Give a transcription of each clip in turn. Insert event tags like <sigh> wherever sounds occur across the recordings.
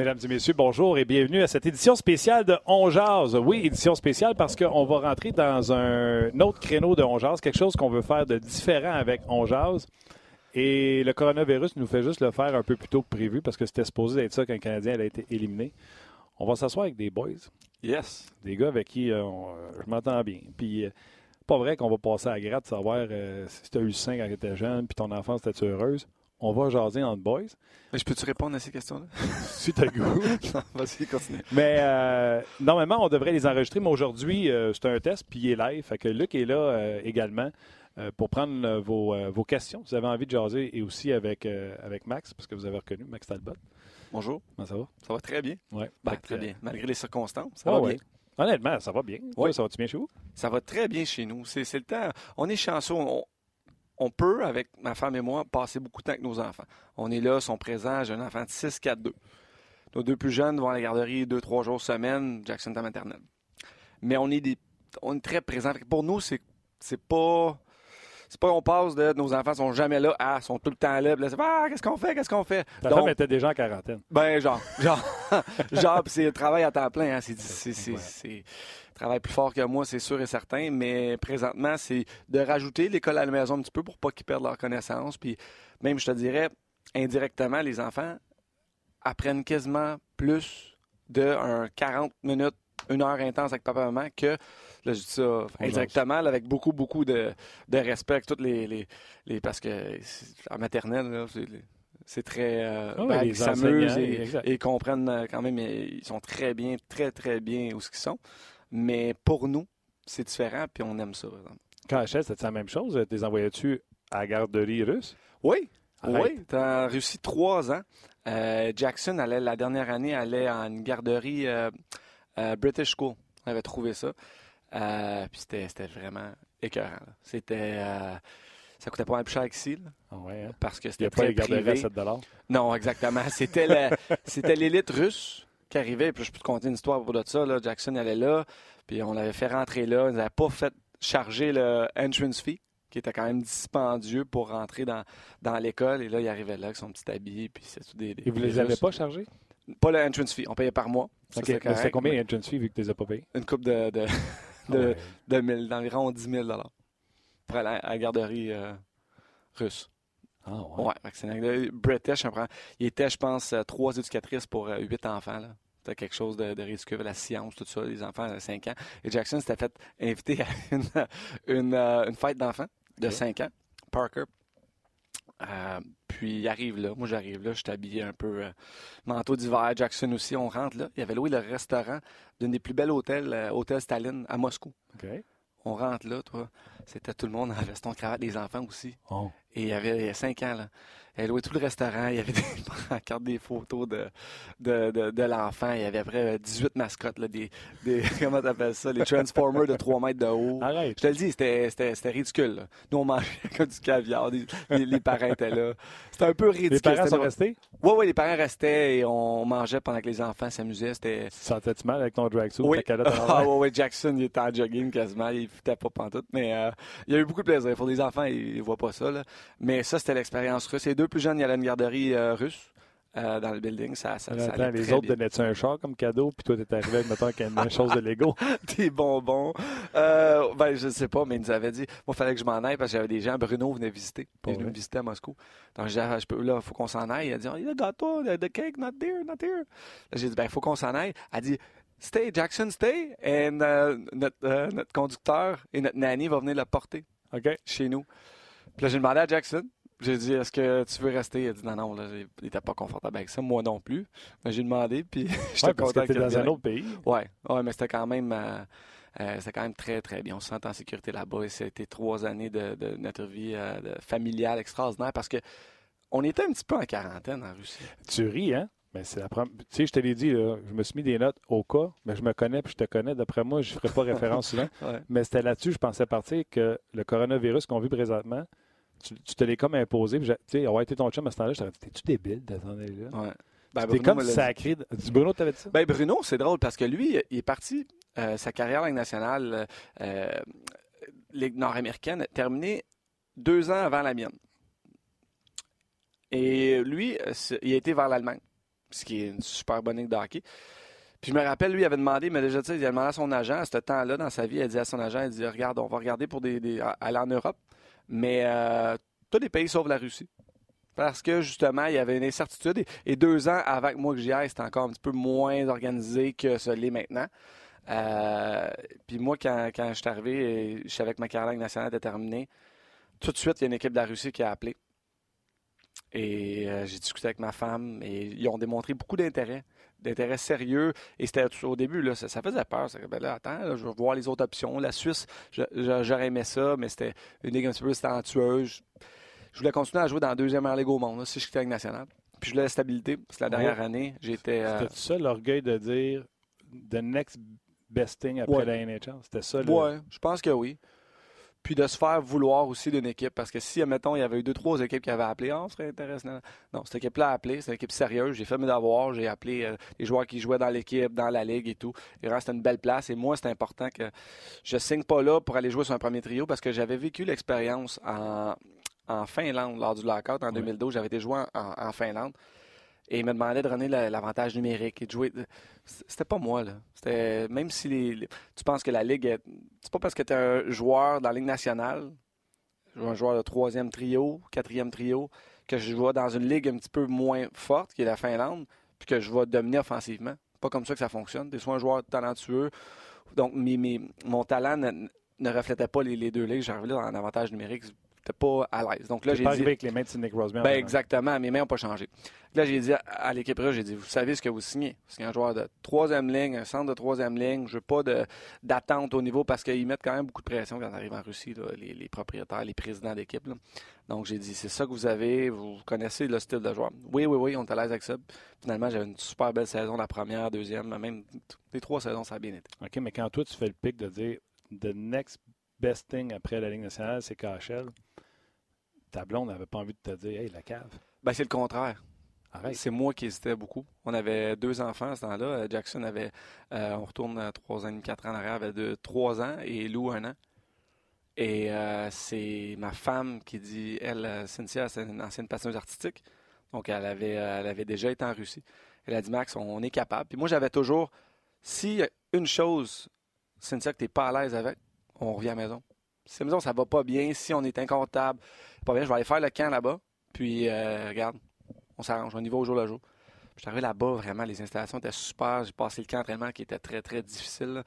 Mesdames et messieurs, bonjour et bienvenue à cette édition spéciale de On Jazz. Oui, édition spéciale parce qu'on va rentrer dans un autre créneau de On Jazz, quelque chose qu'on veut faire de différent avec On Jazz. Et le coronavirus nous fait juste le faire un peu plus tôt que prévu parce que c'était supposé être ça qu'un Canadien a été éliminé. On va s'asseoir avec des boys. Yes. Des gars avec qui euh, on- je m'entends bien. Puis, euh, pas vrai qu'on va passer à la gratte de savoir euh, si tu as eu le sein quand tu étais jeune puis ton enfance était heureuse? On va jaser entre boys. Mais je peux-tu répondre à ces questions-là? <laughs> Si tu as le goût. <laughs> vas-y, continue. Mais euh, normalement, on devrait les enregistrer, mais aujourd'hui, euh, c'est un test, puis il est live. Fait que Luc est là euh, également pour prendre vos, vos questions. Si vous avez envie de jaser, et aussi avec, avec Max, parce que vous avez reconnu Max Talbot. Bonjour. Comment ça va? Ça va très bien. Ouais. Ben, très bien. Malgré les circonstances, ça ouais, va ouais. bien. Honnêtement, ça va bien. Ouais. ça va-tu bien chez vous? Ça va très bien chez nous. C'est c'est le temps. On est chanceux. On, on peut, avec ma femme et moi, passer beaucoup de temps avec nos enfants. On est là, sont présents. J'ai un enfant de 6, 4, 2. Nos deux plus jeunes vont à la garderie deux, trois jours semaine. Jackson à maternelle. Mais on est, des, on est très présents. Pour nous, c'est c'est pas. C'est pas on passe de nos enfants sont jamais là à sont tout le temps là. là, c'est, ah, qu'est-ce qu'on fait? Qu'est-ce qu'on fait? Ta Donc, femme était déjà en quarantaine. Ben, genre, <laughs> genre, genre, pis c'est le travail à temps plein, hein. C'est, c'est, travaille plus fort que moi, c'est sûr et certain, mais présentement, c'est de rajouter l'école à la maison un petit peu pour pas qu'ils perdent leur connaissance. Puis même, je te dirais, indirectement, les enfants apprennent quasiment plus de un 40 minutes, une heure intense avec papa et maman que, là, je dis ça indirectement, là, avec beaucoup, beaucoup de, de respect avec toutes les, les, les- parce que en maternelle, là, c'est, c'est très, euh, Ah ben, les ils s'amusent et, comprennent euh, quand même, ils sont très bien, très, très bien où ce qu'ils sont. Mais pour nous, c'est différent, puis on aime ça. par exemple. Quand Hachette, c'était la même chose? T'es envoyais-tu à la garderie russe? Oui, Arrête. oui. Tu as réussi trois ans. Euh, Jackson, allait, la dernière année, allait à une garderie euh, euh, British School. On avait trouvé ça. Euh, puis c'était vraiment écœurant. C'était... euh, ça coûtait pas mal plus cher qu'ici, Ah ouais, hein? parce que Il n'y c'était a pas les privé. à 7 Non, exactement. C'était <laughs> c'était l'élite russe qui arrivait. Puis je peux te conter une histoire pour de ça. Là. Jackson allait là, puis on l'avait fait rentrer là. Ils n'avaient pas fait charger le entrance fee, qui était quand même dispendieux pour rentrer dans, dans l'école. Et là, il arrivait là avec son petit habit, puis c'est tout des, des- Et vous des les avez Russes. pas chargés? Pas le entrance fee. On payait par mois. Ça, OK. c'était Mais correct, C'était combien mais l'entrance fee vu que tu les as pas payés? Une coupe de, de, <laughs> Ah de, ouais. de mille- d'environ 10 000 pour aller à la garderie euh, russe. Ah ouais. Ouais, c'est une. British, il était, je pense, euh, trois éducatrices pour euh, huit enfants. là. C'était quelque chose de, de ridicule, la science, tout ça, les enfants de 5 ans. Et Jackson s'était fait inviter à une, <laughs> une, une fête d'enfants de Ok. 5 ans, Parker. Euh, puis il arrive là, moi j'arrive là, je suis habillé un peu euh, manteau d'hiver, Jackson aussi, on rentre là. Il avait loué le restaurant d'une des plus belles hôtels, euh, Hôtel Staline à Moscou. On rentre là, toi. C'était tout le monde en veston cravate, les enfants aussi. Oh. Et il y avait 5 ans, là. Elle louait tout le restaurant. Il y avait <laughs> des pancartes, des photos de, de, de, de l'enfant. Il y avait après 18 mascottes, là, des, des <laughs> comment t'appelles ça, les Transformers de 3 mètres de haut. Arrête. Je te le dis, c'était, ridicule. là. Nous, on mangeait <laughs> comme du caviar. les, les parents étaient là. C'était un peu ridicule. Les parents sont restés? Ouais, ouais, les parents restaient et on mangeait pendant que les enfants s'amusaient. Tu sentais-tu mal avec ton drag suit? Oui. ta Ah ouais, ouais, Jackson, il était en jogging quasiment, il foutait pas pantoute, mais euh, il y a eu beaucoup de plaisir. Pour les enfants, ils, ils voient pas ça, là. Mais ça, c'était l'expérience russe. Les deux plus jeunes, il y avait une garderie euh, russe euh, dans le building. Ça, ça, ça Attends, les autres bien. donnaient-tu un char comme cadeau, puis toi, t'es arrivé avec, mettons, avec une chose de Lego? <laughs> Des bonbons. Euh, ben, je sais pas, mais ils nous avaient dit, moi, il fallait que je m'en aille parce que j'avais des gens, Bruno venait visiter. Il vrai? me visiter à Moscou. Donc, j'ai dit, Ah, je peux, là, il faut qu'on s'en aille. Il a dit, oh, the gâteau, the, cake, not there, not there. J'ai dit, ben, il faut qu'on s'en aille. Elle a dit, stay, Jackson, stay. Et euh, notre, notre conducteur et notre nanny va venir la porter OK. chez nous. Puis là, j'ai demandé à Jackson. J'ai dit, est-ce que tu veux rester? Il a dit, non, non, là, il n'était pas confortable avec ça. Moi non plus. Mais j'ai demandé, puis <laughs> j'étais Ouais, parce content que dans un autre pays. Ouais, ouais, mais c'était quand même, euh, euh, c'était quand même très, très bien. On se sent en sécurité là-bas et c'était trois années de, de notre vie euh, de- familiale extraordinaire parce que on était un petit peu en quarantaine en Russie. Tu ris, hein? Mais c'est la première. Tu sais, je te l'ai dit, là, je me suis mis des notes au cas, mais je me connais puis je te connais. D'après moi, je ne ferai pas référence souvent. <laughs> Ouais. Mais c'était là-dessus, je pensais partir que le coronavirus qu'on vit présentement, tu, tu te l'es comme imposé. Tu sais, avoir été ton chum à ce temps-là, je t'aurais dit, t'es-tu débile d'attendre là? Ouais. Ben, Bruno comme sacré. Du Bruno, t'avais dit ça? Ben, Bruno, c'est drôle parce que lui, il est parti, euh, sa carrière en Ligue nationale, euh, Ligue nord-américaine, terminée deux ans avant la mienne. Et lui, euh, il a été vers l'Allemagne. Ce qui est une super bonne ligue de. Puis je me rappelle, lui, il avait demandé, mais déjà, tu sais, il a demandé à son agent, à ce temps-là, dans sa vie, il a dit à son agent, il dit, regarde, on va regarder pour des, aller en Europe, mais euh, tous les pays sauf la Russie. Parce que, justement, il y avait une incertitude. Et, deux ans avant que moi que j'y aille, c'était encore un petit peu moins organisé que ce l'est maintenant. Euh, puis moi, quand, quand je suis arrivé, je savais que ma carrière nationale était terminée. Tout de suite, il y a une équipe de la Russie qui a appelé. Et euh, j'ai discuté avec ma femme et ils ont démontré beaucoup d'intérêt, d'intérêt sérieux. Et c'était au début, là, ça, faisait peur. Ça, ben là, attends, je veux voir les autres options. La Suisse, j'aurais aimé ça, mais c'était une ligue un petit peu talentueuse. Je voulais continuer à jouer dans la deuxième Ligue au monde, si je suis avec national. Puis je voulais la stabilité. C'est la dernière année. J'étais. Euh, C'était ça l'orgueil de dire the next best thing après la NHL? C'était ça le... Oui, je pense que oui puis de se faire vouloir aussi d'une équipe. Parce que si, admettons, il y avait eu deux, trois équipes qui avaient appelé, oh, serait intéressant. Non, cette équipe-là a appelé, c'est une équipe sérieuse. J'ai fait mes devoirs, j'ai appelé euh, les joueurs qui jouaient dans l'équipe, dans la ligue et tout. Et c'était une belle place. Et moi, c'est important que je signe pas là pour aller jouer sur un premier trio parce que j'avais vécu l'expérience en, Finlande lors du lockout en 2012. J'avais été joué en Finlande. Et il me demandait de donner l'avantage numérique et de jouer. C'était pas moi, là. C'était. Même si les, tu penses que la Ligue. Est... C'est pas parce que tu es un joueur dans la Ligue nationale, un joueur de troisième trio, quatrième trio, que je joue dans une ligue un petit peu moins forte, qui est la Finlande, puis que je vais dominer offensivement. Pas comme ça que ça fonctionne. Tu es soit un joueur talentueux, donc mon talent ne, reflétait pas les, deux ligues. J'arrivais là un avantage numérique pas à l'aise. Donc là, j'ai pas avec les mains de Nick Rosemary. Ben, exactement. Mes mains n'ont pas changé. Là, j'ai dit à, l'équipe j'ai dit, vous savez ce que vous signez? C'est un joueur de troisième ligne, un centre de troisième ligne. Je veux pas d'attente au niveau parce qu'ils mettent quand même beaucoup de pression quand on arrive en Russie, les, propriétaires, les présidents d'équipe. Donc, j'ai dit, c'est ça que vous avez. Vous connaissez le style de joueur. Oui, oui, oui, on est à l'aise avec ça. Finalement, j'avais une super belle saison, la première, deuxième, même les trois saisons, ça a bien été. OK, mais quand toi, tu fais le pic de dire, the next best thing après la Ligue nationale, c'est KHL ta blonde n'avait pas envie de te dire, hey, la cave. Ben, c'est le contraire. C'est moi qui hésitais beaucoup. On avait deux enfants à ce temps-là. Euh, Jackson avait, euh, on retourne à trois ans quatre ans en arrière, avait de trois ans et Lou un an. Et euh, c'est ma femme qui dit, elle, Cynthia, c'est une ancienne passionneuse artistique. Donc, elle avait, elle avait déjà été en Russie. Elle a dit, Max, on est capable. Puis moi, j'avais toujours, si une chose, Cynthia, que tu n'es pas à l'aise avec, on revient à la maison. La maison, ça va pas bien, si on est inconfortable, pas bien, je vais aller faire le camp là-bas. Puis, euh, regarde, on s'arrange, on y va au jour le jour. Je suis arrivé là-bas, vraiment, les installations étaient super. J'ai passé le camp d'entraînement qui était très, très difficile.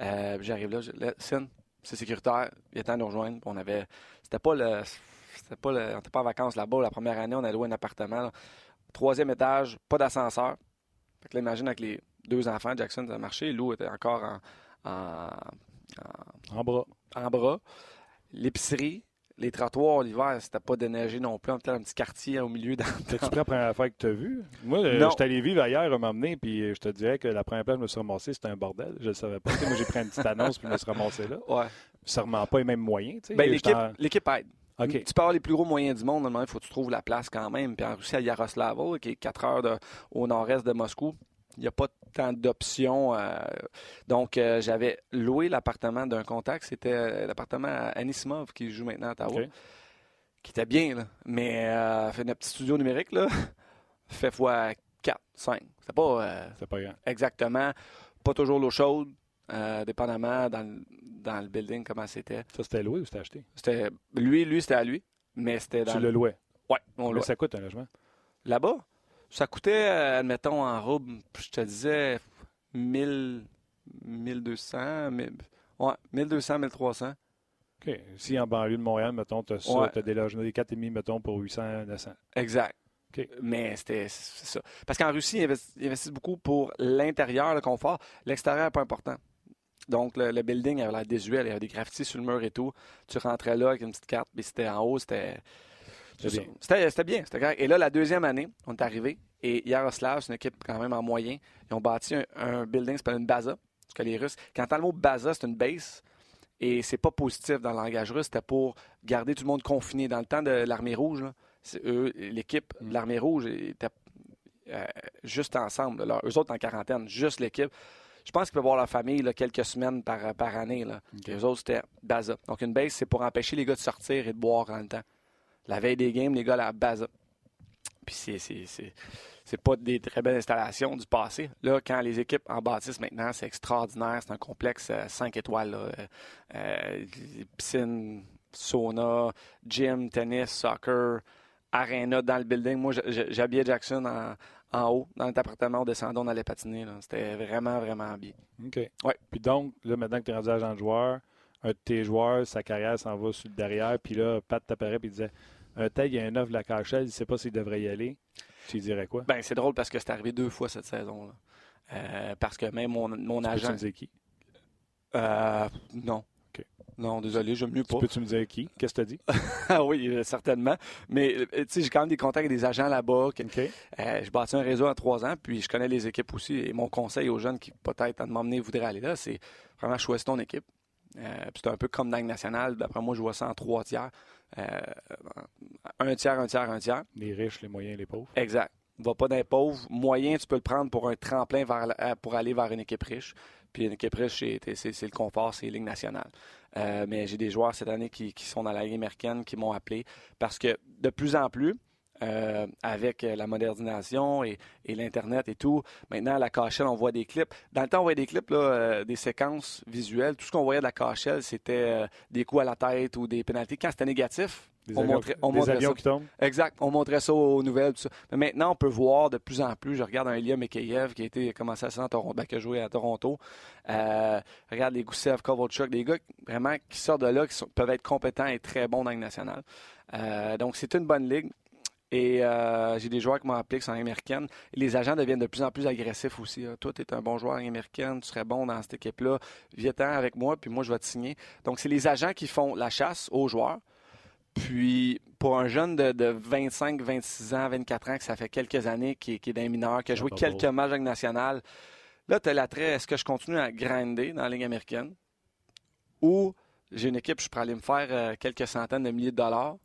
Euh, j'arrive là, c'est sécuritaire, il était à nous rejoindre. On avait. C'était pas le. C'était pas le, on n'était pas en vacances là-bas. La première année, on a loué un appartement. Troisième étage, pas d'ascenseur. Fait que là, imagine avec les deux enfants, Jackson a marché. Lou était encore en, en, en bras. En bras. L'épicerie, les trottoirs l'hiver, c'était pas déneigé non plus. On était un petit quartier au milieu. T'as-tu pris la première fois que tu as vu? Moi, euh, je suis allé vivre ailleurs à m'emmener, puis euh, je te dirais que la première fois que je me suis ramassé, c'était un bordel. Je ne savais pas. moi, j'ai pris une petite annonce, puis je me suis ramassé là. Ouais. Ça remet pas les mêmes moyens. Ben, l'équipe aide. Tu peux avoir les plus gros moyens du monde, normalement, il faut que tu trouves la place quand même. Puis en Russie, à Yaroslavo, qui est 4 heures au nord-est de Moscou, il n'y a pas tant d'options. Euh, donc, euh, j'avais loué l'appartement d'un contact. C'était euh, l'appartement à Anisimov qui joue maintenant à Ottawa. Qui était bien, là. Mais fait notre petit studio numérique, là, <laughs> fait fois 4, 5. C'est pas, C'est pas grand. Exactement. Pas toujours l'eau chaude, dépendamment dans le, dans le building comment c'était. Ça, c'était loué ou c'était acheté? C'était, lui, lui, c'était à lui. Mais c'était dans. Tu le louais? Oui, on louait. ça coûte un logement? Là-bas? Ça coûtait, euh, admettons, en robe, je te disais, 1000, 1200, 1200, 1300. OK. Si en banlieue de Montréal, mettons, tu as ça, tu as des logements, des 4,5, mettons, pour 800, 900. Exact. Mais c'était ça. Parce qu'en Russie, ils investissent, beaucoup pour l'intérieur, le confort. L'extérieur n'est pas important. Donc, le, building avait l'air désuet. Il y avait des graffitis sur le mur et tout. Tu rentrais là avec une petite carte, mais c'était en haut, c'était c'était bien. C'était Et là, la deuxième année, on est arrivé. Et Yaroslav, c'est une équipe quand même en moyen. Ils ont bâti un, building, c'est une baza. Parce que les Russes, quand as le mot baza, c'est une base. Et c'est pas positif dans le langage russe. C'était pour garder tout le monde confiné. Dans le temps de l'armée rouge, l'équipe de mm. l'armée rouge était euh, juste ensemble. eux autres en quarantaine, juste l'équipe. Je pense qu'ils peuvent voir leur famille quelques semaines par, par année. Là. Les autres, c'était Baza. Donc, une base, c'est pour empêcher les gars de sortir et de boire en même temps. La veille des games, les gars, la base. puis c'est, c'est, c'est, c'est pas des très belles installations du passé. Là, quand les équipes en bâtissent maintenant, c'est extraordinaire. C'est un complexe 5 étoiles. Là. Euh, piscine, sauna, gym, tennis, soccer, arena dans le building. Moi, j'habillais Jackson en, en haut, dans notre appartement, on descendait, on allait patiner. C'était vraiment, vraiment bien. OK. Ouais. Puis donc, là, maintenant que tu es rendu agent de joueur, un de tes joueurs, sa carrière s'en va sur le derrière, puis là, Pat t'apparaît et il disait Un y a un œuf de la cachelle, il ne sait pas s'il devrait y aller. Tu dirais quoi? Ben, c'est drôle parce que c'est arrivé deux fois cette saison. euh, parce que même mon, mon tu agent. Peux-tu me dire qui? Euh, Non. Non, désolé, j'aime mieux pas. Peux-tu me dire qui? Qu'est-ce que tu as dit? <laughs> Ah oui, euh, certainement. Mais tu sais, j'ai quand même des contacts avec des agents là-bas. Euh, je bâtis un réseau en trois ans, puis je connais les équipes aussi. Et mon conseil aux jeunes qui peut-être à m'emmener voudraient aller là, c'est vraiment choisir ton équipe. c'est un peu comme dans le national. D'après moi, je vois ça en trois tiers. Un tiers, un tiers, un tiers. Les riches, les moyens, les pauvres. Exact. Va pas d'un pauvre. Moyen, tu peux le prendre pour un tremplin pour aller vers une équipe riche. Puis une équipe riche, c'est le confort, c'est Ligue nationale. Euh, mais j'ai des joueurs cette année qui, sont dans la Ligue américaine qui m'ont appelé parce que de plus en plus, euh, avec la modernisation et, l'Internet et tout. Maintenant, à la KHL, on voit des clips. Dans le temps, on voyait des clips, là, euh, des séquences visuelles. Tout ce qu'on voyait de la KHL, c'était des coups à la tête ou des pénalités. Quand c'était négatif, des on avions, montrait, on des avions qui tombent. Exact. On montrait ça aux nouvelles. Tout ça. Mais maintenant, on peut voir de plus en plus. Je regarde un Ilya Mikheyev qui a été commencé à à Toronto, ben, qui a joué à Toronto. Euh, regarde les Goussev, Kovalchuk, des gars vraiment qui sortent de là, qui peuvent être compétents et très bons dans le national. Euh, donc, c'est une bonne ligue. Et euh, j'ai des joueurs qui m'ont appelé qui sont américaines. les agents deviennent de plus en plus agressifs aussi. Hein. Toi, tu es un bon joueur américain, tu serais bon dans cette équipe-là. Viens-t'en avec moi, puis moi, je vais te signer. Donc, c'est les agents qui font la chasse aux joueurs. Puis, pour un jeune de, 25, 26 ans, 24 ans, que ça fait quelques années qui, est d'un mineur, qui a joué quelques matchs avec national, là, tu as l'attrait, est-ce que je continue à grinder dans la Ligue américaine? Ou j'ai une équipe, je pourrais aller me faire euh, quelques centaines de milliers de dollars,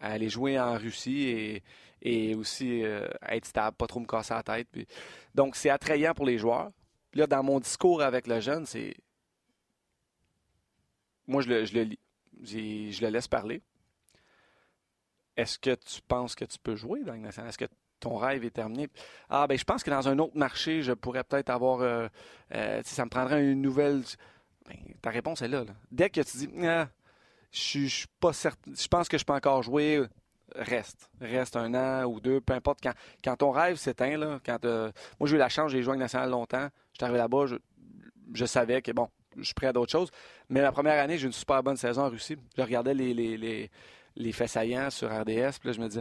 aller jouer en Russie et, aussi euh, être stable, pas trop me casser la tête. Donc, c'est attrayant pour les joueurs. là, dans mon discours avec le jeune, c'est. Moi, je le, je le. Je le laisse parler. Est-ce que tu penses que tu peux jouer dans le? Est-ce que ton rêve est terminé? Ah, ben je pense que dans un autre marché, je pourrais peut-être avoir. Euh, euh, ça me prendrait une nouvelle. Ben, ta réponse est là, Dès que tu dis, ah, je suis pas certain, je pense que je peux encore jouer, reste. Reste un an ou deux, peu importe. Quand, quand ton rêve s'éteint, là, quand. Euh, moi, j'ai eu la chance, j'ai joué avec National longtemps. Je suis arrivé là-bas, je, savais que, bon, je suis prêt à d'autres choses. Mais la première année, j'ai une super bonne saison en Russie. Je regardais les, les les faits saillants sur RDS. Puis je me dis,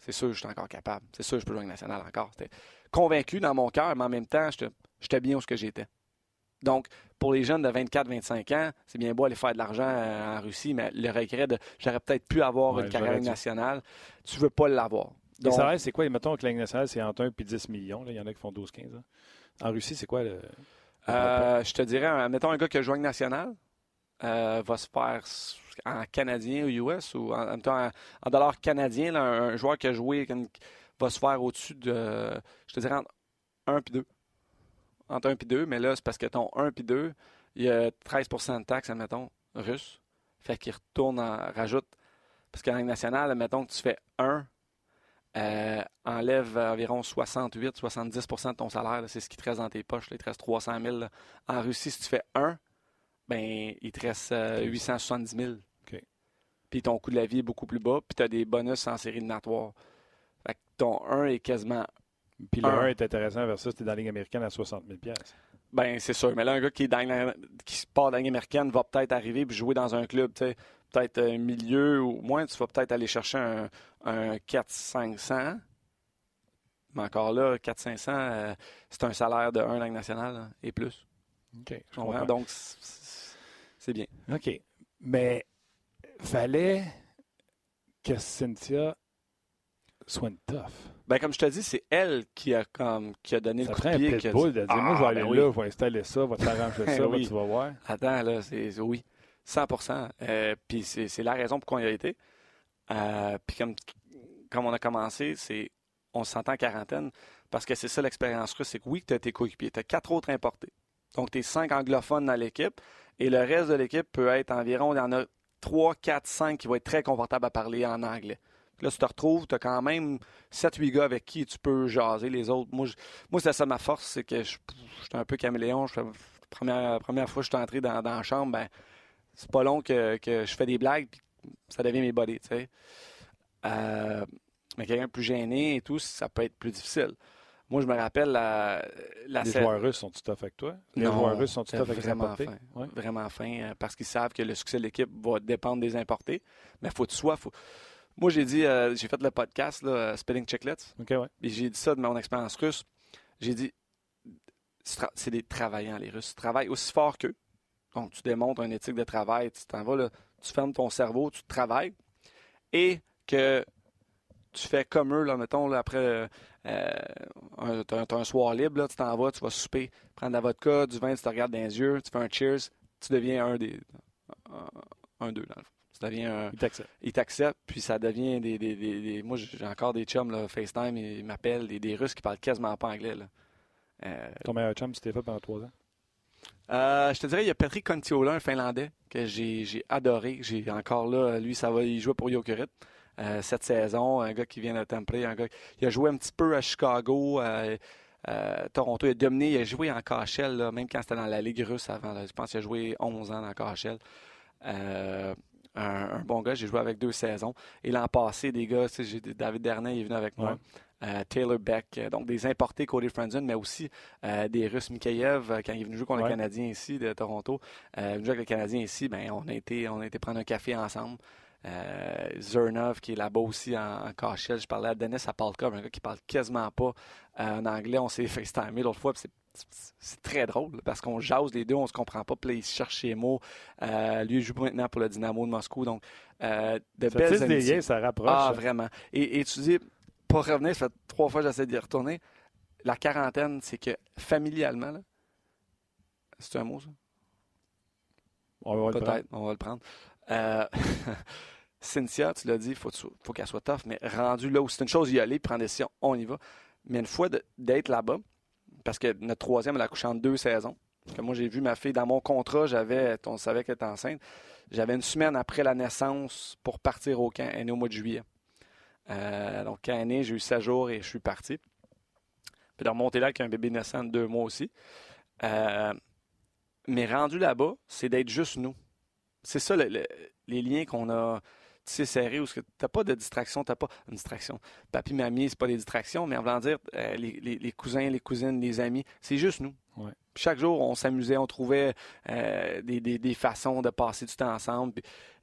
c'est sûr je suis encore capable. C'est sûr je peux jouer avec National encore. J'étais convaincu dans mon cœur, mais en même temps, j'étais bien où ce que j'étais. Donc, pour les jeunes de 24-25 ans, c'est bien beau aller faire de l'argent euh, en Russie, mais le regret de j'aurais peut-être pu avoir une carrière nationale, tu veux pas l'avoir. Donc, ça c'est quoi? Mettons que la nationale, c'est entre 1 et 10 millions. Il y en a qui font 12-15. Hein. En Russie, c'est quoi le. Euh, je te dirais, mettons un gars qui a joué nationale, euh, va se faire en canadien ou US ou en, en, dollars canadiens, un, joueur qui a joué va se faire au-dessus de, je te dirais, entre 1 et 2. Entre 1 et 2, mais là, c'est parce que ton 1 et 2, il y a 13% de taxes, admettons, russe. Fait qu'il retourne, en, rajoute. Parce qu'en Ligue nationale, admettons que tu fais 1, euh, enlève environ 68-70 de ton salaire. C'est ce qui te reste dans tes poches. il te reste 300 000. En Russie, si tu fais 1, ben, il te reste 870 000. Puis ton coût de la vie est beaucoup plus bas, puis tu as des bonus en série de natoires. Fait que ton 1 est quasiment. Puis le 1 est intéressant vers ça, c'était dans la Ligue américaine à 60 000 Ben, c'est sûr. Mais là, un gars qui, est dans qui part dans la Ligue américaine va peut-être arriver et jouer dans un club, peut-être un milieu ou moins, tu vas peut-être aller chercher un, un 4-500. Mais encore là, 4-500, euh, c'est un salaire de 1 Ligue nationale et plus. OK. Donc, c'est bien. OK. Mais fallait que Cynthia soit une tough. Ben, comme je te dis, c'est elle qui a, comme, qui a donné le coup de pied. Prend un de dire, moi, je vais ah, aller ben là, je vais installer ça, je vais t'arranger <laughs> ça, oui. tu vas voir. Attends, là, c'est oui, 100% euh, Puis c'est la raison pour quoi il a été. Euh, puis comme, comme on a commencé, c'est on se sentait en quarantaine parce que c'est ça l'expérience russe, c'est que oui, tu as tes coéquipiers, tu as quatre autres importés. Donc, tu es cinq anglophones dans l'équipe et le reste de l'équipe peut être environ, il y en a 3, 4, 5 qui vont être très confortables à parler en anglais. Là, tu te retrouves, tu as quand même 7-8 gars avec qui tu peux jaser les autres. Moi, je, moi c'est ça ma force, c'est que je, suis un peu caméléon. Je, première, première fois que je suis entré dans, dans la chambre, ben, c'est pas long que, que, je fais des blagues, puis ça devient mes bodies, tu sais. Euh, mais quelqu'un plus gêné et tout, ça peut être plus difficile. Moi, je me rappelle la, la Les joueurs russes sont tout à fait avec toi? Les joueurs russes sont tout à fait vraiment fin. Vraiment fin, euh, parce qu'ils savent que le succès de l'équipe va dépendre des importés. Mais il faut que tu sois... Faut... Moi, j'ai dit, euh, j'ai fait le podcast, là, Spelling Chicklets. OK, ouais. Et j'ai dit ça de mon expérience russe. J'ai dit, c'est des travaillants, les Russes. Ils travaillent aussi fort qu'eux. Donc, tu démontres une éthique de travail. Tu t'en vas, là, tu fermes ton cerveau, tu travailles. Et que tu fais comme eux, là, mettons, là, après, euh, tu as, un soir libre, là, tu t'en vas, tu vas souper, prendre de la vodka, du vin, tu te regardes dans les yeux, tu fais un cheers, tu deviens un des. Un, d'eux, dans le fond. Tu un. Il t'accepte. puis ça devient des. des, des, moi, j'ai encore des chums, là, FaceTime, ils m'appellent, des, des Russes qui parlent quasiment pas anglais, là. Euh, Ton meilleur chum, c'était fait pendant trois ans? Euh, je te dirais, il y a Patrick Contiola, un Finlandais, que j'ai adoré. J'ai encore là, lui, ça va, il jouait pour Jokerit. Euh, cette saison. Un gars qui vient de Temple, un gars il a joué un petit peu à Chicago. Euh, euh, Toronto, il a dominé, il a joué en KHL, même quand c'était dans la Ligue russe avant. je pense qu'il a joué 11 ans dans KHL. Un, bon gars, j'ai joué avec deux saisons. Et l'an passé, des gars, David Dernay est venu avec moi. Taylor Beck, donc des importés Cody Franzen, mais aussi des Russes Mikhaïev, quand il est venu jouer contre le Canadien ici de Toronto. venu jouer avec le Canadien ici, ben, on, a été, on a été prendre un café ensemble. Euh, Zernov, qui est là-bas aussi en, en Je parlais à Dennis Apalka, un gars qui parle quasiment pas euh, en anglais. On s'est <laughs> FaceTimé l'autre fois, c'est très drôle parce qu'on jase les deux, on se comprend pas. Puis là, il cherche ses mots. Euh, lui, il joue maintenant pour le Dynamo de Moscou. Donc, de ça belles des ça rapproche. Ah, vraiment. Et, tu dis, pour revenir, ça fait trois fois que j'essaie d'y retourner. La quarantaine, c'est que familialement, c'est un mot, ça? On va le prendre. on va le prendre. <laughs> Cynthia, tu l'as dit, il faut, faut qu'elle soit tough, mais rendu là où c'est une chose y aller, prendre des décision, on y va. Mais une fois d'être là-bas, parce que notre troisième, elle a couché en deux saisons. Que moi, j'ai vu ma fille dans mon contrat, j'avais, on savait qu'elle était enceinte. J'avais une semaine après la naissance pour partir au camp. Elle est née au mois de juillet. Euh, donc, quand elle est née, j'ai eu 16 jours et je suis parti. Puis de remonter là avec un bébé naissant de deux mois aussi. Euh, mais rendu là-bas, c'est d'être juste nous. C'est ça les liens qu'on a sais, serré où tu n'as pas de distraction, tu n'as pas une distraction. Papy, mamie, c'est pas des distractions, mais en voulant dire, euh, les, cousins, les cousines, les amis, c'est juste nous. chaque jour, on s'amusait, on trouvait euh, des, façons de passer du temps ensemble.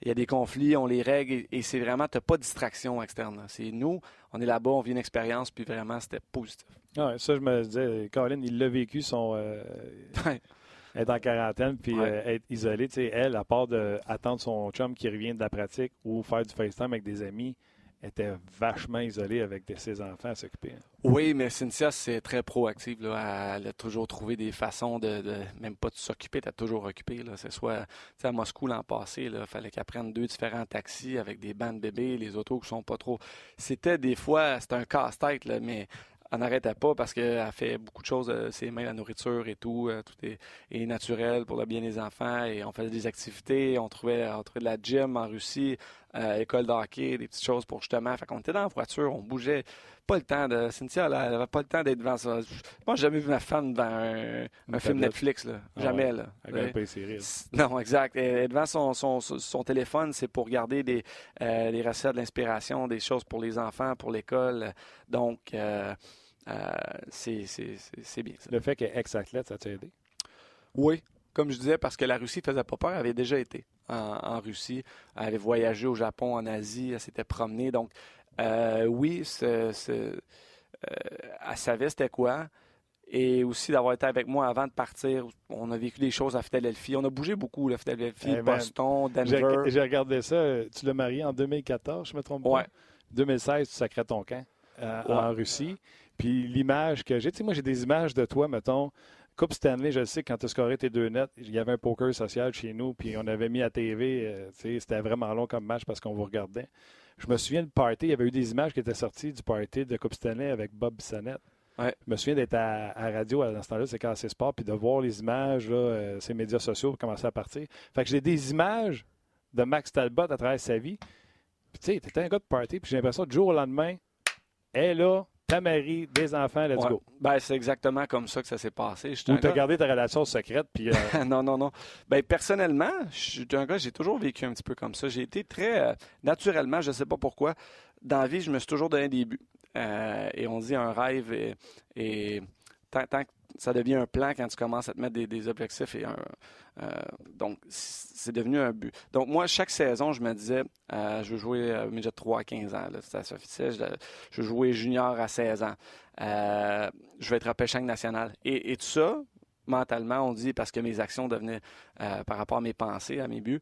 Il y a des conflits, on les règle et, c'est vraiment, tu n'as pas de distraction externe. C'est nous, on est là-bas, on vit une expérience, puis vraiment, c'était positif. Ah ça, je me disais, Colin, il l'a vécu, son. Euh, être en quarantaine puis euh, être isolée. elle, à part d'attendre son chum qui revient de la pratique ou faire du FaceTime avec des amis, était vachement isolée avec ses enfants à s'occuper. Hein. Oui, mais Cynthia, c'est très proactive. Elle a toujours trouvé des façons de, même pas de s'occuper, d'être toujours occupée. C'est soit à Moscou l'an passé, il fallait qu'elle prenne deux différents taxis avec des bandes bébés, les autos qui sont pas trop. C'était des fois, c'était un casse-tête, mais elle n'arrêtait pas parce qu'elle fait beaucoup de choses, euh, ses mains, la nourriture et tout, euh, tout est, naturel pour le bien des enfants et on faisait des activités, on trouvait, on trouvait de la gym en Russie, euh, école de hockey, des petites choses pour justement. Fait qu'on était dans la voiture, on bougeait. Pas le temps de. Cynthia, elle n'avait pas le temps d'être devant ça. Moi, j'ai jamais vu ma femme devant un, film Netflix, là. Ah jamais, là. Non, exact. Et devant son, son, son téléphone, c'est pour regarder des, des recettes, de l'inspiration, des choses pour les enfants, pour l'école. Donc, euh, c'est bien. Le fait qu'elle est ex-athlète, ça t'a aidé? Oui, comme je disais, parce que la Russie faisait pas peur, elle avait déjà été en, Russie, elle avait voyagé au Japon, en Asie, elle s'était promenée. Donc, euh, oui, euh, elle savait c'était quoi. Et aussi d'avoir été avec moi avant de partir. On a vécu des choses à Philadelphie. On a bougé beaucoup, la Philadelphie, eh ben, Boston, Denver. J'ai regardé ça. Tu l'as marié en 2014, je me trompe pas? 2016, tu sacrais ton camp en Russie. Puis l'image que j'ai, tu sais, moi j'ai des images de toi, mettons. Coupe Stanley, je sais, quand tu as scoré tes deux nets, il y avait un poker social chez nous, puis on avait mis à TV, euh, c'était vraiment long comme match parce qu'on vous regardait. Je me souviens du party, il y avait eu des images qui étaient sorties du party de Coupe Stanley avec Bob Bissonnette. Ouais. Je me souviens d'être à, radio dans ce temps-là, c'est quand c'est sport, puis de voir les images, là, euh, ces médias sociaux commencer à partir. Fait que j'ai des images de Max Talbot à travers sa vie. Puis tu sais, t'étais un gars de party, puis j'ai l'impression que du jour au lendemain, elle est là, ta mari, des enfants, let's Ouais. go. Ben, c'est exactement comme ça que ça s'est passé. Ou t'as gardé ta relation secrète, puis euh, <laughs> non, non, non. Ben, personnellement, je suis un gars, j'ai toujours vécu un petit peu comme ça. J'ai été très, euh, naturellement, je ne sais pas pourquoi, dans la vie, je me suis toujours donné des buts. Euh, et on dit un rêve et, et tant, tant que ça devient un plan quand tu commences à te mettre des, objectifs et un, euh, donc c'est devenu un but. Donc moi, chaque saison, je me disais, euh, je veux jouer euh, midget 3 à 15 ans, c'était assez officiel. Je, je veux jouer junior à 16 ans. Euh, je vais être en national. Et, tout ça, mentalement, on dit parce que mes actions devenaient par rapport à mes pensées, à mes buts.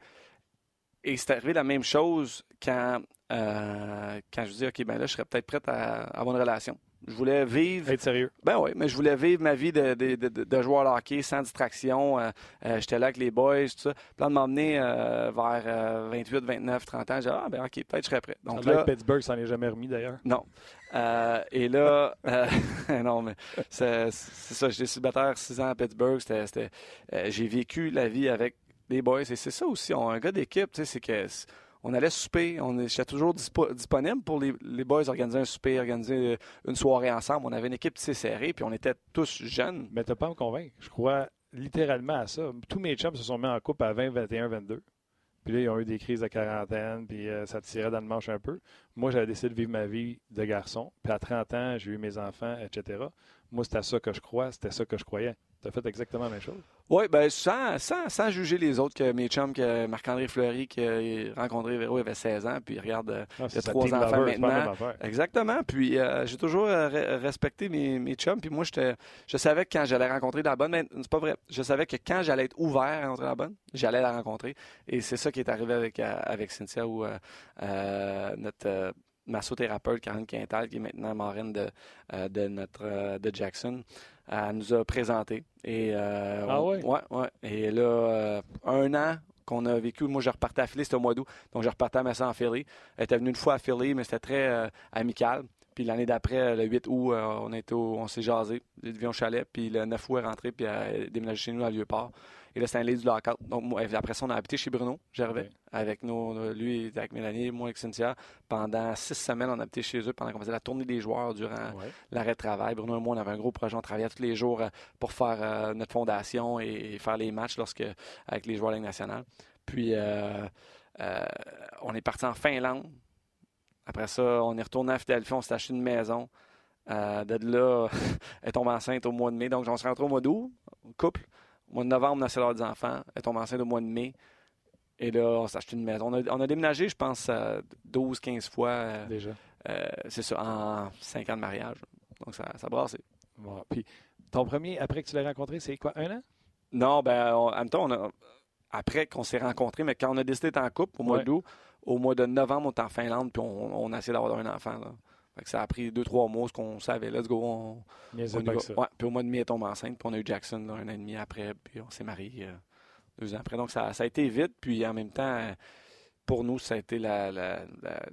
Et c'est arrivé la même chose quand, quand je dis, OK, ben là, je serais peut-être prête à, à avoir une relation. Je voulais vivre. être sérieux. Ben oui, mais je voulais vivre ma vie de, de, de, de joueur de hockey sans distraction. Euh, euh, J'étais là avec les boys, tout ça. Là, de m'emmener euh, vers euh, 28, 29, 30 ans, j'ai dit, ah, ben OK, peut-être je serais prêt. Donc Donc là, Pittsburgh s'en est jamais remis d'ailleurs. non. Et là, <laughs> non, mais c'est ça. J'étais célibataire six ans à Pittsburgh. J'ai vécu la vie avec les boys. Et c'est ça aussi. On, un gars d'équipe, tu sais, c'est que on allait souper. On J'étais toujours dispo- disponible pour les, boys organiser un souper, organiser euh, une soirée ensemble. On avait une équipe assez serrée, puis on était tous jeunes. Mais t'as pas me convaincre. Je crois littéralement à ça. Tous mes chums se sont mis en couple à 20, 21, 22. Puis là, ils ont eu des crises de quarantaine, puis euh, ça tirait dans le manche un peu. Moi, j'avais décidé de vivre ma vie de garçon. Puis à 30 ans, j'ai eu mes enfants, etc. Moi, c'était ça que je crois, c'était ça que je croyais. T'as fait exactement la même chose? Oui, ben sans, sans, sans juger les autres, que mes chums, que Marc-André Fleury, qui a rencontré Véro, il avait 16 ans, puis regarde, euh, Ah, Il a trois enfants maintenant. Exactement. Puis euh, j'ai toujours euh, re- respecté mes, mes chums. Puis moi, je savais que quand j'allais rencontrer la bonne, mais c'est pas vrai. Je savais que quand j'allais être ouvert à rencontrer la bonne, j'allais la rencontrer. Et c'est ça qui est arrivé avec, euh, avec Cynthia, euh, euh, notre euh, massothérapeute, Karen Quintal, qui est maintenant marraine de, euh, de notre euh, de Jackson, elle nous a présenté. Et, euh, Ah on- ouais? ouais, ouais. Et là, euh, un an qu'on a vécu, moi je repartais à Philly, c'était au mois d'août, donc je repartais à Massa en Philly. Elle était venue une fois à Philly, mais c'était très euh, amical. Puis l'année d'après, le 8 août, on, était au- on s'est jasé, il devient au chalet, puis le 9 août, elle est rentrée, puis elle a déménagé chez nous à Lieu-Port. Et un lit du lockout. Donc, moi, après ça, on a habité chez Bruno Gervais, avec nous, lui, avec Mélanie, moi avec Cynthia. Pendant six semaines, on a habité chez eux pendant qu'on faisait la tournée des joueurs durant l'arrêt de travail. Bruno et moi, on avait un gros projet. On travaillait tous les jours euh, pour faire euh, notre fondation et, et faire les matchs lorsque, avec les joueurs de la Ligue nationale. Puis, euh, euh, on est parti en Finlande. Après ça, on est retourné à Philadelphie. On s'est acheté une maison. Euh, de là, <laughs> elle tombe enceinte au mois de mai. Donc, on se rentre au mois d'août, couple. Au mois de novembre, on a d'avoir des enfants. Elle tombe enceinte au mois de mai. Et là, on s'est acheté une maison. On a, on a déménagé, je pense, 12-15 fois. euh, Déjà. euh, c'est ça, en 5 ans de mariage. Donc, ça, ça brassait. Bon. Puis ton premier, après que tu l'as rencontré, c'est quoi, un an? Non, ben, on- en même temps, on a- après qu'on s'est rencontrés, mais quand on a décidé d'être en couple au mois Ouais. d'août, au mois de novembre, on était en Finlande, puis on, on a essayé d'avoir un enfant. Là. Ça a pris deux, trois mois, ce qu'on savait. Let's go, on, Mais on c'est y pas va. que ça. Ouais, puis au mois de mai, elle tombe enceinte, puis on a eu Jackson là, un an et demi après, puis on s'est mariés euh, deux ans après. Donc, ça, ça a été vite, puis en même temps, pour nous, ça a été la... la- la-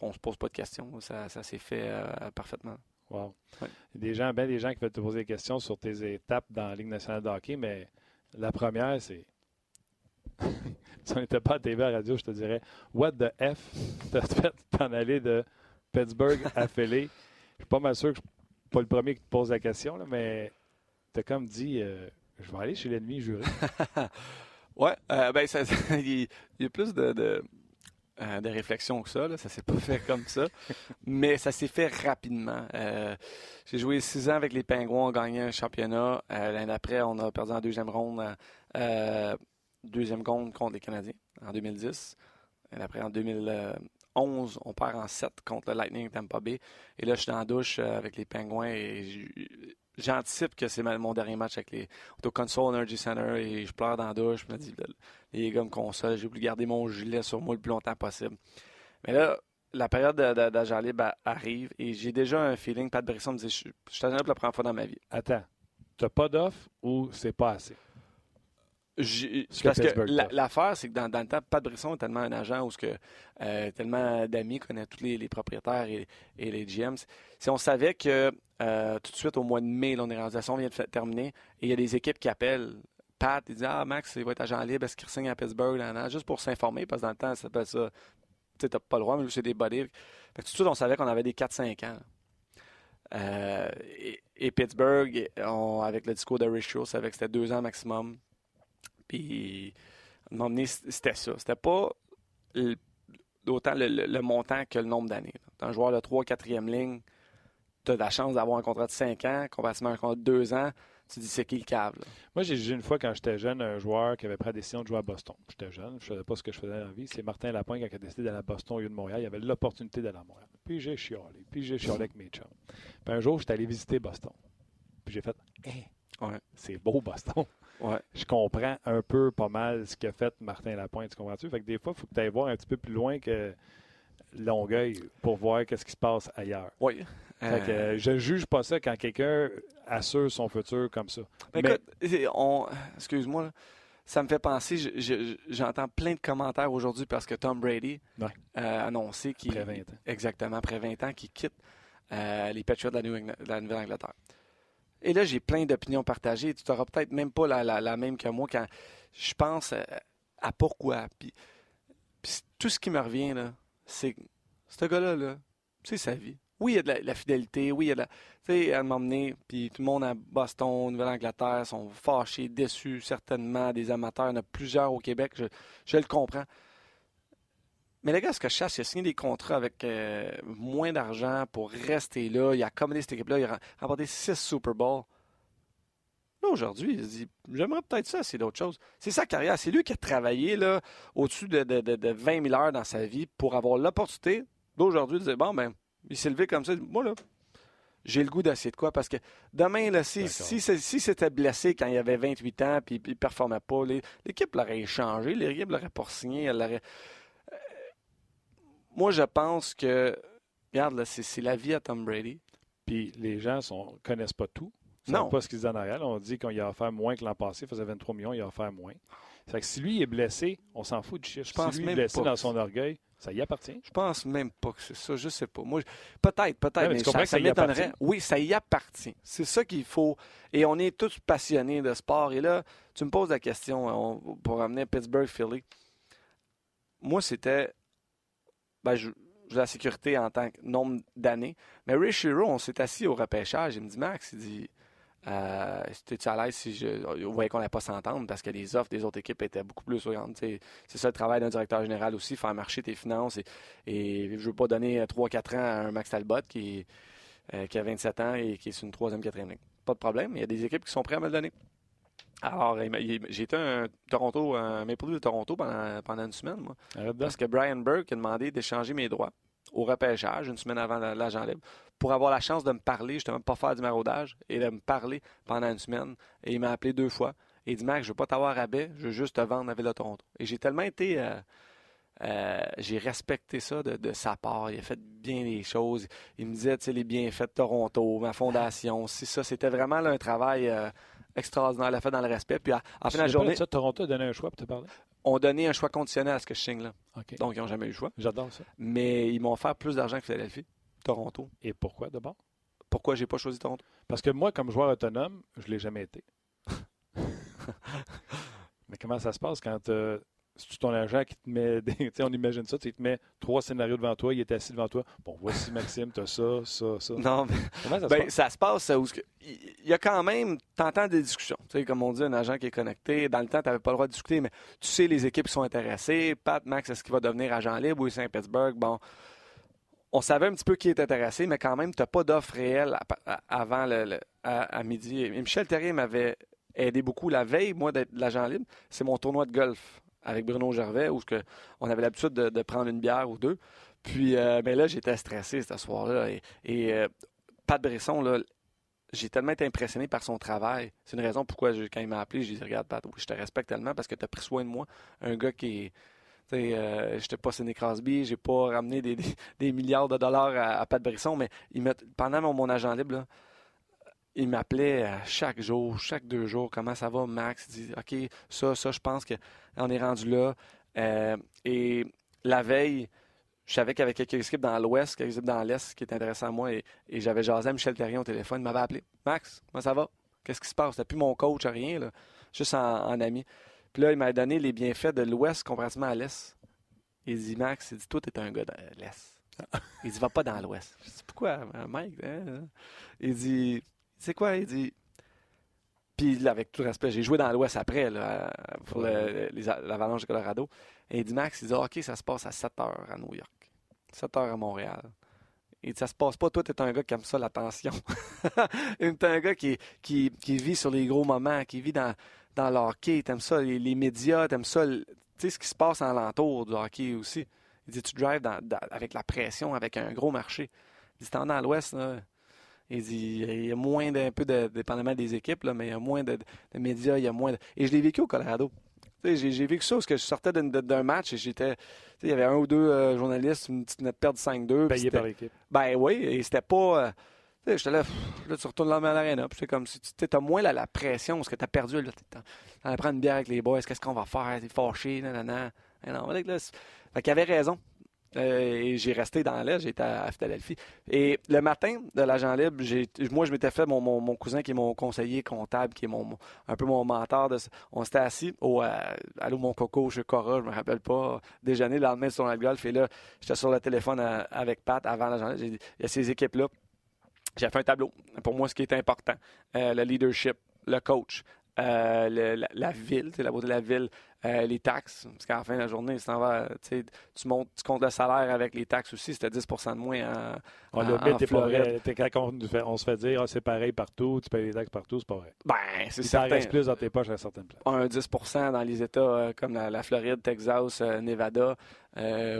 on se pose pas de questions. Ça, ça s'est fait euh, parfaitement. Wow. Ouais. Il y a Des gens, ben des gens qui veulent te poser des questions sur tes étapes dans la Ligue nationale de hockey, mais la première, c'est. <laughs> si on n'était pas à TV à radio, je te dirais What the F t'as fait t'en aller de Pittsburgh <laughs> Philly? Je suis pas mal sûr que je suis pas le premier qui te pose la question, là, mais t'as comme dit euh, je vais aller chez l'ennemi juré. <laughs> Ouais, euh, ben ça, <laughs> il y- a plus de, de, euh, de réflexion que ça. Là. Ça s'est pas fait comme ça, mais ça s'est fait rapidement. J'ai joué six ans avec les Pingouins, on a gagné un championnat. L'année d'après, on a perdu en deuxième ronde, deuxième ronde contre les Canadiens en 2010. L'année d'après, en 2011, on perd en 7 contre le Lightning Tampa Bay. Et là, je suis dans douche euh, avec les Pingouins et j'anticipe que c'est mon dernier match avec les on est au Console Energy Center et je pleure dans la douche. Je me dis, là, les gars me consolent, j'ai voulu garder mon gilet sur moi le plus longtemps possible. Mais là, la période de- de- d'agent libre arrive et j'ai déjà un feeling. Pat Brisson me dit, je, suis pour la première fois dans ma vie. Attends, t'as pas d'offre ou c'est pas assez? Parce que l'affaire, c'est que dans, dans le temps, Pat Brisson est tellement un agent où ce que, euh, tellement d'amis, connaît tous les, les propriétaires et, et les GMs. Si on savait que euh, tout de suite au mois de mai, l'organisation vient de terminer et il y a des équipes qui appellent Pat, il dit Ah, Max, il va être agent libre, est-ce qu'il signe à Pittsburgh, Nan, nan, juste pour s'informer, parce que dans le temps, ça s'appelle ça tu n'as pas le droit, mais c'est des que tout de suite, on savait qu'on avait des 4-5 ans. Euh, et, Pittsburgh, avec le discours de Rich savait que c'était deux ans maximum. Puis, à un moment donné, c'était ça. C'était pas autant le, montant que le nombre d'années. Un joueur de 3 4e ligne, tu as la chance d'avoir un contrat de 5 ans, comparativement à un contrat de 2 ans. Tu dis, c'est qui le câble? Moi, j'ai vu une fois quand j'étais jeune un joueur qui avait pris la décision de jouer à Boston. J'étais jeune, je ne savais pas ce que je faisais dans la vie. C'est Martin Lapointe qui a décidé d'aller à Boston au lieu de Montréal. Il avait l'opportunité d'aller à Montréal. Puis j'ai chialé, puis j'ai chialé avec mes chums. Puis un jour, j'étais allé visiter Boston. Puis j'ai fait, ouais. c'est beau Boston. Ouais. Je comprends un peu pas mal ce qu'a fait Martin Lapointe, tu comprends-tu? Fait que des fois, il faut que tu ailles voir un petit peu plus loin que Longueuil pour voir qu'est-ce qui se passe ailleurs. Oui. Fait que, euh, je juge pas ça quand quelqu'un assure son futur comme ça. Ben, écoute, on... excuse-moi, ça me fait penser, j'entends plein de commentaires aujourd'hui parce que Tom Brady a annoncé qu'il... Après 20 ans. Exactement, après 20 ans, qu'il quitte euh, les Patriots de la, Nouvelle-Angleterre. Et là, j'ai plein d'opinions partagées. Tu n'auras peut-être même pas la, même que moi quand je pense à, pourquoi. Puis, tout ce qui me revient, là, c'est ce gars-là, là, c'est sa vie. Oui, il y a de la, fidélité, oui, il y a de la. Tu sais, à m'emmener, puis tout le monde à Boston, Nouvelle-Angleterre sont fâchés, déçus, certainement, des amateurs. Il y en a plusieurs au Québec, je, le comprends. Mais le gars, ce que je cherche, il a signé des contrats avec euh, moins d'argent pour rester là. Il a accommodé cette équipe-là. Il a remporté six Super Bowls. Là, aujourd'hui, il se dit J'aimerais peut-être ça, c'est d'autres choses. C'est sa carrière. C'est lui qui a travaillé là, au-dessus de, de, 20 000 heures dans sa vie pour avoir l'opportunité d'aujourd'hui de dire Bon, ben, il s'est levé comme ça. Moi, là, j'ai le goût d'essayer de quoi? Parce que demain, là, si, si, si c'était blessé quand il avait 28 ans puis il ne performait pas, l'équipe l'aurait échangé, l'équipe l'aurait pas signé, elle l'aurait moi, je pense que, regarde, c'est la vie à Tom Brady. Puis les gens ne connaissent pas tout. Ils ne savent pas ce qu'ils disent en arrière. On dit qu'il a offert moins que l'an passé. Il faisait 23 millions, il a offert moins. C'est que si lui est blessé, on s'en fout du chiffre. Je pense si lui est blessé dans son orgueil, ça y appartient. Je pense même pas que c'est ça. Je sais pas. Moi, peut-être, peut-être, mais, ça, ça, m'étonnerait. Oui, ça y appartient. C'est ça qu'il faut. Et on est tous passionnés de sport. Et là, tu me poses la question pour amener Pittsburgh, Philly. Moi, c'était ben, je, la sécurité en tant que nombre d'années. Mais Ray Shiro, on s'est assis au repêchage. Il me dit, Max, il dit, euh, tu à l'aise si je. Vous voyez qu'on n'allait pas s'entendre parce que les offres des autres équipes étaient beaucoup plus. C'est ça le travail d'un directeur général aussi, faire marcher tes finances. Et, je ne veux pas donner 3-4 ans à un Max Talbot qui, euh, qui a 27 ans et qui est sur une troisième, quatrième ligne. Pas de problème. Il y a des équipes qui sont prêtes à me le donner. Alors, j'ai été à Toronto, un Maple de Toronto pendant, pendant une semaine, moi. Parce que Brian Burke a demandé d'échanger mes droits au repêchage une semaine avant l'agent libre pour avoir la chance de me parler, justement, pas faire du maraudage et de me parler pendant une semaine. Et il m'a appelé deux fois. Et il dit Mac, je veux pas t'avoir à baie, je veux juste te vendre la ville de Toronto. Et j'ai tellement été. Euh, euh, j'ai respecté ça de, sa part. Il a fait bien les choses. Il me disait, tu sais, les bienfaits de Toronto, ma fondation, si ça. C'était vraiment un travail. Euh, extraordinaire, l'a fait dans le respect. Puis à, la fin de la journée. Ça, Toronto a donné un choix pour te parler? On donné un choix conditionnel à ce que je signe là. Donc, ils n'ont jamais eu le choix. J'adore ça. Mais ils m'ont offert plus d'argent que Philadelphie, Toronto. Et pourquoi d'abord? Pourquoi j'ai pas choisi Toronto? Parce que moi, comme joueur autonome, je ne l'ai jamais été. <laughs> Mais comment ça se passe quand euh, c'est ton agent qui te met, <laughs> des, on imagine ça, il te met trois scénarios devant toi, il est assis devant toi. Bon, voici Maxime, tu as ça, ça, ça. Non, mais ça, ben, se ça se passe où il y a quand même, t'entends des discussions. Tu sais, comme on dit, un agent qui est connecté. Dans le temps, tu n'avais pas le droit de discuter, mais tu sais les équipes qui sont intéressées. Pat, Max, est-ce qu'il va devenir agent libre? Ou Saint-Pétersbourg? Bon, on savait un petit peu qui est intéressé, mais quand même, tu n'as pas d'offre réelle avant le, à, midi. Et Michel Terrier m'avait aidé beaucoup la veille, moi, d'être l'agent libre. C'est mon tournoi de golf avec Bruno Gervais, où on avait l'habitude de, prendre une bière ou deux. Puis, euh, là, j'étais stressé ce soir-là. Et, euh, Pat Bresson, là, j'ai tellement été impressionné par son travail. C'est une raison pourquoi, quand il m'a appelé, j'ai dit Regarde, Pat, je te respecte tellement parce que tu as pris soin de moi. Un gars qui est. Je euh, j'étais pas Sidney Crosby, j'ai pas ramené des, milliards de dollars à, Pat Brisson, mais il pendant mon, mon, agent libre, là, il m'appelait chaque jour, chaque deux jours, comment ça va, Max? Il dit, OK, ça, ça, je pense qu'on est rendu là. Euh, et la veille, je savais qu'il y avait quelques équipes dans l'Ouest, quelques équipes dans l'Est qui étaient intéressantes à moi. Et, j'avais jasé à Michel Terrien au téléphone. Il m'avait appelé. Max, comment ça va? Qu'est-ce qui se passe? C'était plus mon coach, rien, là. Juste en, ami. Puis là, il m'a donné les bienfaits de l'Ouest comparativement à l'Est. Il dit, Max, il dit, toi, t'es un gars de l'Est. <laughs> Il dit, va pas dans l'Ouest. Je dis, pourquoi, Mike? Hein? Il dit, c'est quoi? Il dit, puis avec tout le respect, j'ai joué dans l'Ouest après, là, pour l'Avalanche de Colorado. Et il dit, Max, il dit, OK, ça se passe à 7 heures à New York, 7 heures à Montréal. Et ça se passe pas. Toi, tu es un gars qui aime ça, l'attention. <laughs> tu es un gars qui, qui, qui, vit sur les gros moments, qui vit dans, dans le hockey. Tu aimes ça, les, les médias, tu aimes ça, tu sais, ce qui se passe en l'entour du hockey aussi. Il dit, tu drives avec la pression, avec un gros marché. Il dit, dans l'Ouest, il dit, il y a moins d'un peu, de, dépendamment des équipes, là, mais il y a moins de, médias, il y a moins de... Et je l'ai vécu au Colorado. J'ai vécu ça parce que je sortais d'un match et j'étais. Il y avait un ou deux euh, journalistes, une petite nette perte de 5-2. Payé par l'équipe. Ben oui, et c'était pas. Euh, j'étais là, là, tu retournes dans l'arène. C'est comme si tu as moins la, pression parce que tu as perdu. Tu en prendre une bière avec les boys. Qu'est-ce qu'on va faire? T'es fâché, nanana. Et non, là, fait qu'il avait raison. Euh, et j'ai resté dans l'Est, j'étais à Philadelphie. Et le matin de l'agent libre, moi, je m'étais fait mon, cousin qui est mon conseiller comptable, qui est mon, un peu mon mentor. De, on s'était assis au euh, Allô mon coco chez Cora, je me rappelle pas, déjeuner le lendemain sur le golf. Et là, j'étais sur le téléphone euh, avec Pat avant l'agent libre. Il y a ces équipes-là. J'ai fait un tableau. Pour moi, ce qui est important, le leadership, le coach, la, la, ville, la beauté de la ville, euh, les taxes, parce qu'à la fin de la journée, tu, montes, tu comptes le salaire avec les taxes aussi, c'était 10 de moins en, on en, en Floride. Quand on, se fait dire ah, c'est pareil partout, tu payes les taxes partout, c'est pas vrai. Ben, c'est certain. reste plus dans tes poches à certaines places. Un 10 dans les États euh, comme la, Floride, Texas, euh, Nevada,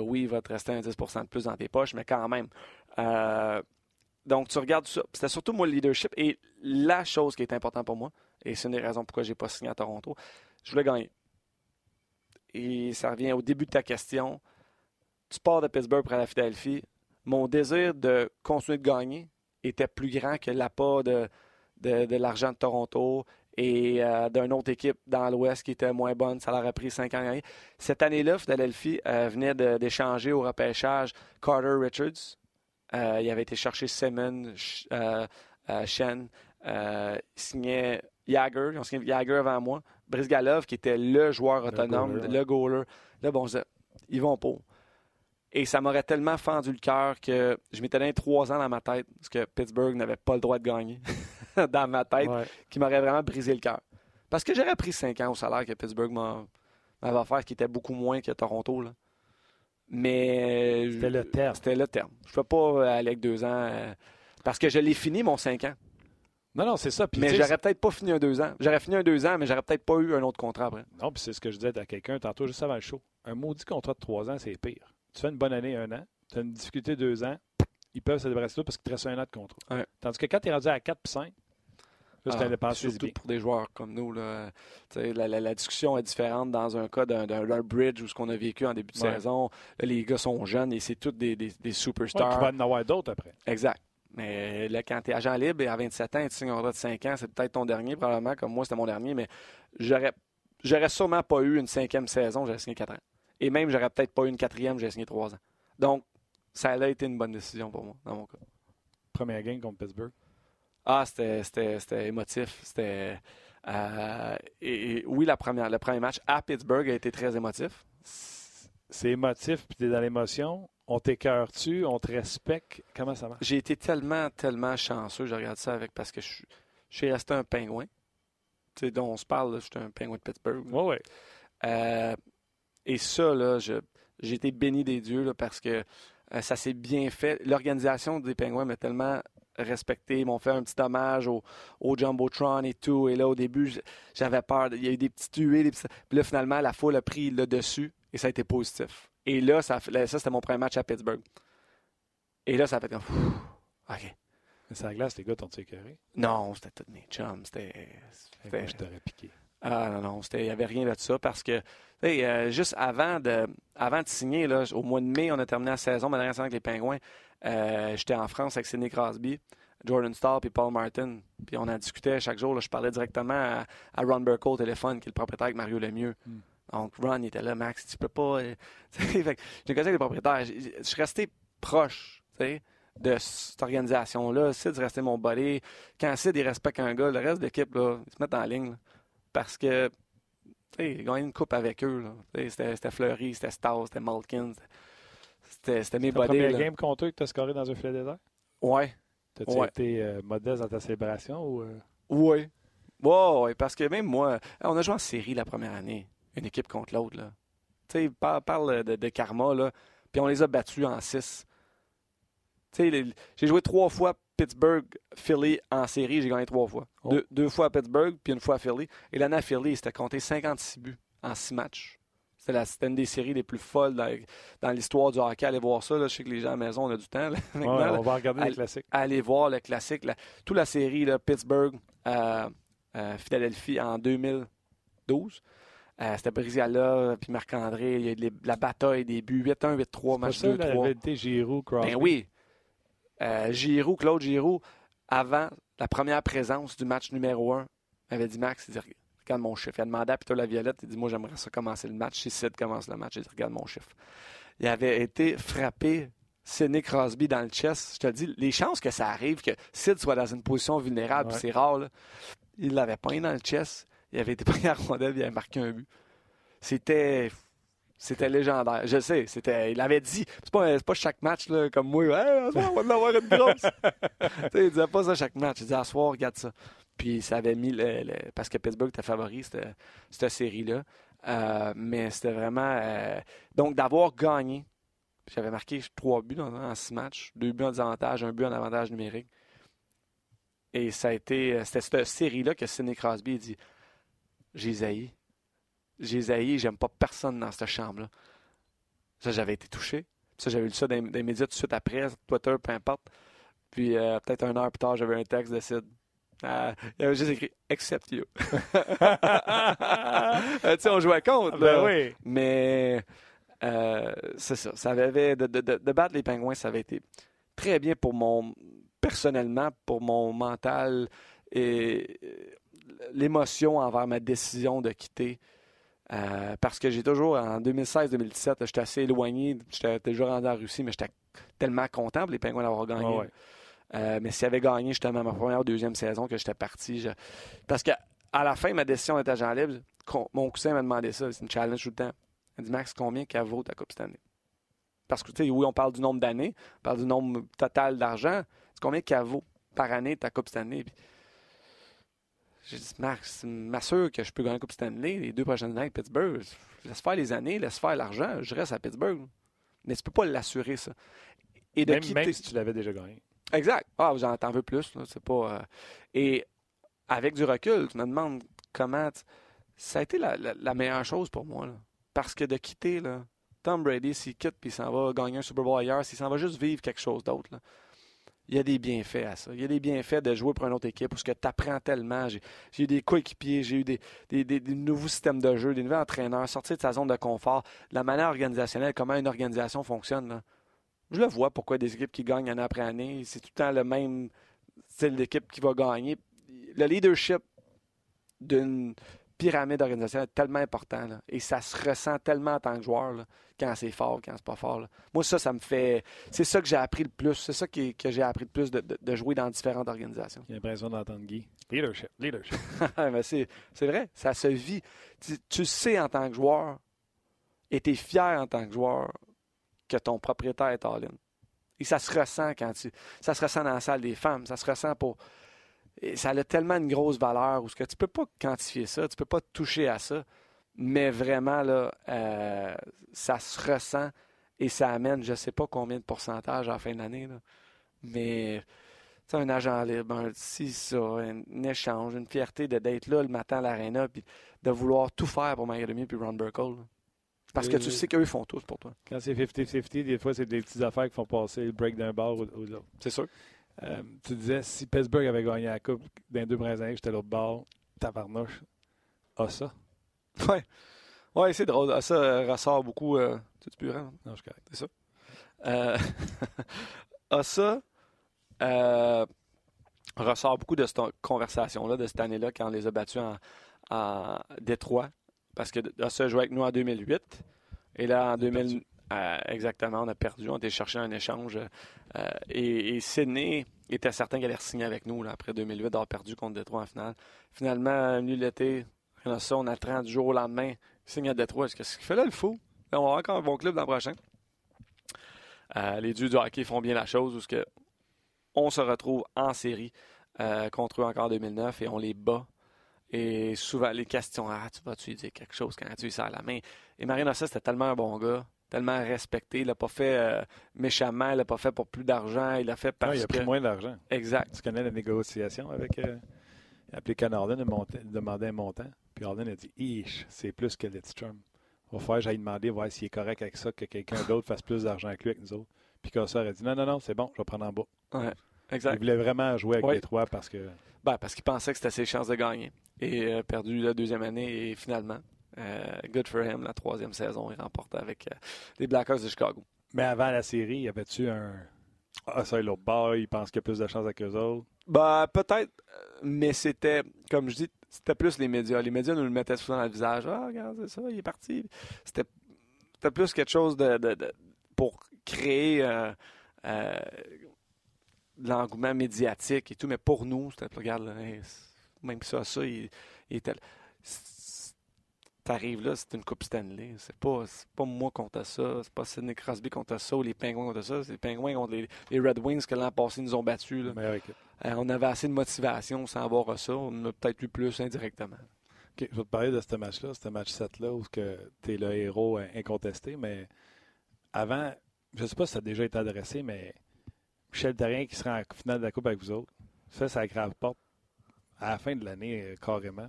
oui, il va te rester un 10 de plus dans tes poches, mais quand même. donc, tu regardes ça. C'était surtout moi le leadership. Et la chose qui est importante pour moi, et c'est une des raisons pourquoi je n'ai pas signé à Toronto, je voulais gagner et ça revient au début de ta question. Tu pars de Pittsburgh pour la Philadelphie. Mon désir de continuer de gagner était plus grand que l'appât de, de, l'argent de Toronto et euh, d'une autre équipe dans l'Ouest qui était moins bonne. Ça leur a pris cinq ans à gagner. Cette année-là, Philadelphie euh, venait d'échanger au repêchage Carter Richards. Euh, il avait été chercher Simmons, Shen. il signait Jagger. Jagger avant moi. Brisgalov, qui était le joueur autonome, le goaler. Là, bon, ils vont pas. Et ça m'aurait tellement fendu le cœur que je m'étais donné trois ans dans ma tête, parce que Pittsburgh n'avait pas le droit de gagner <laughs> dans ma tête, qui m'aurait vraiment brisé le cœur. Parce que j'aurais pris cinq ans au salaire que Pittsburgh m'avait offert, qui était beaucoup moins que Toronto. Là. Mais. C'était le terme. C'était le terme. Je ne peux pas aller avec deux ans. Euh, parce que je l'ai fini, mon cinq ans. Non, non, c'est ça. mais j'aurais peut-être pas fini un deux ans. J'aurais fini un deux ans, mais j'aurais peut-être pas eu un autre contrat après. Non, puis c'est ce que je disais à quelqu'un tantôt, juste avant le show. Un maudit contrat de trois ans, c'est pire. Tu fais une bonne année, un an. Tu as une difficulté deux ans. Ils peuvent se débarrasser de toi parce qu'il te reste un an de contrat. Tandis que quand tu es rendu à 4 puis 5, là, c'est ah, Surtout pour des joueurs comme nous. Là, la, la, discussion est différente dans un cas d'un bridge ou ce qu'on a vécu en début de saison. les gars sont jeunes et c'est tous des, des, des superstars. tu vas en avoir d'autres après. Exact. Mais là, quand tu es agent libre et à 27 ans, tu signes un contrat de 5 ans, c'est peut-être ton dernier, probablement, comme moi, c'était mon dernier, mais j'aurais, j'aurais sûrement pas eu une cinquième saison, j'aurais signé 4 ans. Et même, j'aurais peut-être pas eu une quatrième, j'ai signé 3 ans. Donc, ça a été une bonne décision pour moi, dans mon cas. Première game contre Pittsburgh? Ah, c'était, émotif. C'était. Euh, et, oui, la première, le premier match à Pittsburgh a été très émotif. C'est émotif, puis tu es dans l'émotion. On t'écœure-tu? On te respecte? Comment ça marche? J'ai été tellement, tellement chanceux. Je regarde ça avec parce que je, suis resté un pingouin. Tu sais, dont on se parle, je suis un pingouin de Pittsburgh. Oui, oui. Euh, et ça, là, j'ai été béni des dieux parce que euh, ça s'est bien fait. L'organisation des pingouins m'a tellement respecté. Ils m'ont fait un petit hommage au, au, Jumbotron et tout. Et là, au début, j'avais peur. Il y a eu des petites tuées. Puis là, finalement, la foule a pris le dessus et ça a été positif. Et là, ça, ça c'était mon premier match à Pittsburgh. Et là, ça a fait comme. OK. Mais c'est la glace, les gars t'ont écœuré? Non, c'était tous mes chums. C'était. je t'aurais piqué. Ah non, non, il n'y avait rien de ça parce que, euh, juste avant de, avant de signer, là, au mois de mai, on a terminé la saison, ma dernière saison avec les Pingouins. Euh, j'étais en France avec Sidney Crosby, Jordan Stahl et Paul Martin. Puis on en discutait chaque jour. je parlais directement à, Ron Burko au téléphone, qui est le propriétaire avec Mario Lemieux. Hmm. Donc, Ron, il était là, Max, tu peux pas. Euh, <laughs> j'ai cassé avec les propriétaires. Je suis resté proche de cette organisation-là. Sid, rester mon body. Quand Sid, il respecte un gars, le reste de l'équipe, ils se mettent en ligne. parce que J'ai gagné une coupe avec eux. C'était Fleury, c'était Stas, c'était Malkin. C'était mes bodés. C'était la game contre eux que tu as scoré dans un filet désert? Ouais. T'as-tu été euh, modeste dans ta célébration? Ou, euh? Oui. Ouais, parce que même moi, on a joué en série la première année, une équipe contre l'autre. Tu sais, parle, parle de, de, karma, là, puis on les a battus en six. Tu sais, j'ai joué trois fois Pittsburgh, Philly en série, j'ai gagné trois fois. Oh. Deux, fois à Pittsburgh, puis une fois à Philly. Et l'année à Philly, c'était compté 56 buts en six matchs. C'était une des séries les plus folles dans, l'histoire du hockey. Allez voir ça. Je sais que les gens à la maison, on a du temps. <laughs> on va regarder les classiques. Allez voir le classique. La, toute la série, là, Pittsburgh, euh, euh, Philadelphie en 2012. Euh, c'était Briziala, puis Marc-André. Il y a eu la bataille des buts. 8-1, 8-3, match 2-3. La Giroud, Crosby? Ben oui. Giroud, Claude Giroud, avant la première présence du match numéro 1, avait dit Max, il regarde mon chiffre. Il a demandé à Peter Laviolette, il dit Moi, j'aimerais ça commencer le match. Si Sid commence le match, il dit Regarde mon chiffre. Il avait été frappé, Sidney Crosby, dans le chest. Je te dis, les chances que ça arrive, que Sid soit dans une position vulnérable, c'est rare. Là. Il l'avait pas dans le chest. Il avait été <laughs> pris à rondelle, il avait marqué un but. C'était. C'était légendaire. Je sais, c'était. Il avait dit. C'est pas, pas chaque match là, comme moi. on va en avoir une grosse. <laughs> il disait pas ça chaque match. Il disait à soir, regarde ça. Puis ça avait mis le, parce que Pittsburgh était favori, cette, cette série-là. Euh, mais c'était vraiment. Euh, donc d'avoir gagné. J'avais marqué trois buts dans, six matchs, deux buts en désavantage, un but en avantage numérique. Et ça a été. C'était cette série-là que Sidney Crosby a dit J'ai zaï. J'ai j'aime pas personne dans cette chambre-là. Ça, j'avais été touché. Ça, j'avais lu ça dans, les médias tout de suite après, Twitter, peu importe. Puis euh, peut-être un heure plus tard, j'avais un texte de Sid euh, il avait juste écrit Except you. <laughs> <laughs> Euh, tu sais, on jouait contre. Ben oui. Mais euh, c'est ça. ça avait, de, de, de, battre les pingouins, ça avait été très bien pour mon. Personnellement, pour mon mental et l'émotion envers ma décision de quitter. parce que j'ai toujours, en 2016-2017, j'étais assez éloigné. J'étais déjà rendu en Russie, mais j'étais tellement content pour les Pingouins d'avoir gagné. Euh, mais s'il avait gagné justement ma première ou deuxième saison que j'étais parti, parce qu'à la fin, ma décision d'être agent libre, mon cousin m'a demandé ça, c'est une challenge tout le temps. Il dit Max, combien qu'elle vaut ta Coupe cette année? Parce que, tu sais, oui, on parle du nombre d'années, on parle du nombre total d'argent. C'est combien qu'elle vaut par année ta Coupe Stanley? Puis, j'ai dit, Max, m'assure que je peux gagner la Coupe Stanley les deux prochaines années avec Pittsburgh. Laisse faire les années, laisse faire l'argent, je reste à Pittsburgh. Mais tu peux pas l'assurer, ça. Et de même, quitter... même si tu l'avais déjà gagné. Exact. Ah, vous en veux plus. C'est pas. Euh, Et avec du recul, tu me demandes comment. Ça a été la, meilleure chose pour moi. Parce que de quitter là, Tom Brady, s'il quitte puis s'en va gagner un Super Bowl ailleurs, s'il s'en va juste vivre quelque chose d'autre, il y a des bienfaits à ça. Il y a des bienfaits de jouer pour une autre équipe parce que tu apprends tellement. J'ai eu des coéquipiers, j'ai eu des, nouveaux systèmes de jeu, des nouveaux entraîneurs, sortir de sa zone de confort, la manière organisationnelle, comment une organisation fonctionne. Je le vois pourquoi des équipes qui gagnent année après année, c'est tout le temps le même style d'équipe qui va gagner. Le leadership d'une pyramide organisationnelle est tellement important. et ça se ressent tellement en tant que joueur quand c'est fort, quand c'est pas fort. Moi, ça, ça me fait. C'est ça que j'ai appris le plus. C'est ça que, j'ai appris le plus de, jouer dans différentes organisations. J'ai l'impression d'entendre Guy. Leadership, leadership. <laughs> c'est vrai, ça se vit. Tu, tu sais en tant que joueur et tu es fier en tant que joueur que ton propriétaire est all-in. Et ça se ressent quand tu. Ça se ressent dans la salle des femmes. Ça se ressent pour. Et ça a tellement une grosse valeur où ce que tu peux pas quantifier ça, tu peux pas toucher à ça. Mais vraiment, là, euh, ça se ressent et ça amène je sais pas combien de pourcentage à la fin de l'année. Mais un agent libre, un, si ça, un, échange, une fierté d'être là le matin à l'aréna puis de vouloir tout faire pour Miami puis Ron Burkle. Parce que tu sais qu'eux font tous pour toi. Quand c'est 50-50, des fois, c'est des petites affaires qui font passer le break d'un bar ou, l'autre. C'est sûr. Euh, tu disais, si Pittsburgh avait gagné la Coupe dans les deux premières années, j'étais l'autre bord, tabarnouche. Ah, ça? Ouais. Ouais, c'est drôle. Ah, ça euh, ressort beaucoup. Euh, tu es Non, je suis correct. C'est ça. Euh, <laughs> ah, ça euh, ressort beaucoup de cette conversation-là, de cette année-là, quand on les a battus en, en Détroit parce que ça joué avec nous en 2008. Et là, en 2000, euh, exactement, on a perdu. On a été chercher un échange. Euh, et, Sydney était certain qu'elle allait signer avec nous après 2008, d'avoir perdu contre Detroit en finale. Finalement, venu l'été, a ça, on attend du jour au lendemain. Signe à Détroit. Qu'est-ce qu'il fait là, le fou? On va avoir encore un bon club l'an prochain. Euh, les dieux du hockey font bien la chose parce que on se retrouve en série euh, contre eux encore en 2009 et on les bat. Et souvent, les questions, ah, tu vas-tu dire quelque chose quand tu ça à la main? Et Marina, ça, c'était tellement un bon gars, tellement respecté. Il l'a pas fait euh, méchamment, il l'a pas fait pour plus d'argent, il l'a fait parce non, il a pris moins d'argent. Exact. Tu connais la négociation avec. Euh, il a appelé Canardon, il demandait un montant. Puis Arden a dit Ish, c'est plus que Lidstrom. Il va falloir que j'aille demander, voir s'il est correct avec ça, que quelqu'un <laughs> d'autre fasse plus d'argent avec lui avec nous autres. Puis Cossar a dit Non, non, non, c'est bon, je vais prendre en bas. Ouais, exact. Il voulait vraiment jouer avec Ouais. les trois parce que. Ben, parce qu'il pensait que c'était ses chances de gagner. Et euh, perdu la deuxième année et finalement, good for him, la troisième saison, il remporte avec euh, les Blackhawks de Chicago. Mais avant la série, y avait-tu un. Ah, ça, l'autre bord, il pense qu'il y a plus de chance avec eux autres? Ben, peut-être, euh, mais c'était, comme je dis, c'était plus les médias. Les médias nous le mettaient souvent dans le visage. Ah, regarde, c'est ça, il est parti. C'était, c'était plus quelque chose de, de- de- pour créer euh, euh, de l'engouement médiatique et tout. Mais pour nous, c'était, regarde, là, même ça, ça, il, il était. T'arrives là, c'est une Coupe Stanley. C'est pas, c'est pas moi contre ça. C'est pas Sidney Crosby contre ça ou les Pingouins contre ça. C'est les Pingouins contre les, les Red Wings que l'an passé nous ont battus. là. Équipe. Euh, on avait assez de motivation sans avoir ça. On en a peut-être eu plus indirectement. OK, je vais te parler de ce match-là, ce match 7-là, où tu es le héros incontesté, mais avant, je ne sais pas si ça a déjà été adressé, mais Michel Terrien qui sera en finale de la Coupe avec vous autres, ça, ça grave porte à la fin de l'année, euh, carrément.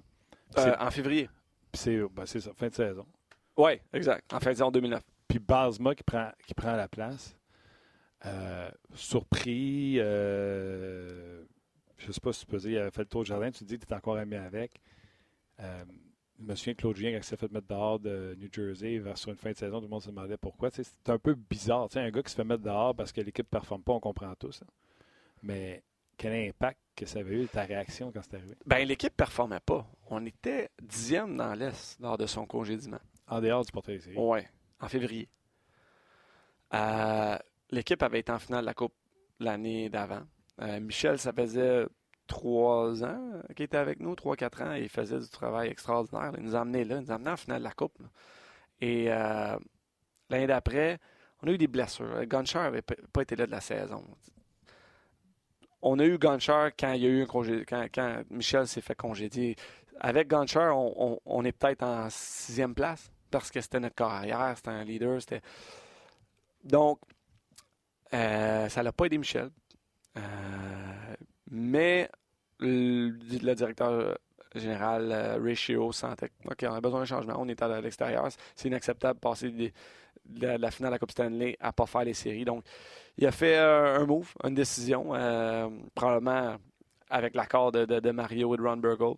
Euh, en février. C'est ben, c'est ça, fin de saison. Oui, exact. En fin de saison 2009. Puis Basma qui prend, qui prend la place. Euh, surpris, euh, je ne sais pas si tu peux dire, il avait fait le tour du jardin, tu te dis que tu es encore ami avec. Euh, je me souviens que Claude Julien, quand il s'est fait mettre dehors de New Jersey vers sur une fin de saison, tout le monde se demandait pourquoi. C'est un peu bizarre. Un gars qui se fait mettre dehors parce que l'équipe ne performe pas, on comprend tous. hein. Mais quel impact que ça avait eu ta réaction quand c'est arrivé? Ben, l'équipe ne performait pas. On était dixième dans l'Est lors de son congédiement. En dehors du portrait des séries. Oui, en février. Euh, l'équipe avait été en finale de la Coupe l'année d'avant. Euh, Michel, ça faisait trois ans qu'il était avec nous, trois, quatre ans, et il faisait du travail extraordinaire. Il nous a là, il nous a amenés en finale de la Coupe. là. Et euh, l'année d'après, on a eu des blessures. Gunshar n'avait pas été là de la saison. On a eu Gunshar quand il y a eu un congé, quand, Michel s'est fait congédier. Avec Gunshar, on, est peut-être en sixième place parce que c'était notre corps c'était un leader. Donc, euh, ça l'a pas aidé Michel. Euh, mais le, directeur général euh, Ratio sentait OK, on a besoin d'un changement. On est à l'extérieur. C'est inacceptable de passer des- de la, finale de la Coupe Stanley à pas faire les séries. Donc, il a fait euh, un move, une décision, euh, probablement avec l'accord de, Mario et de Ron Burgle.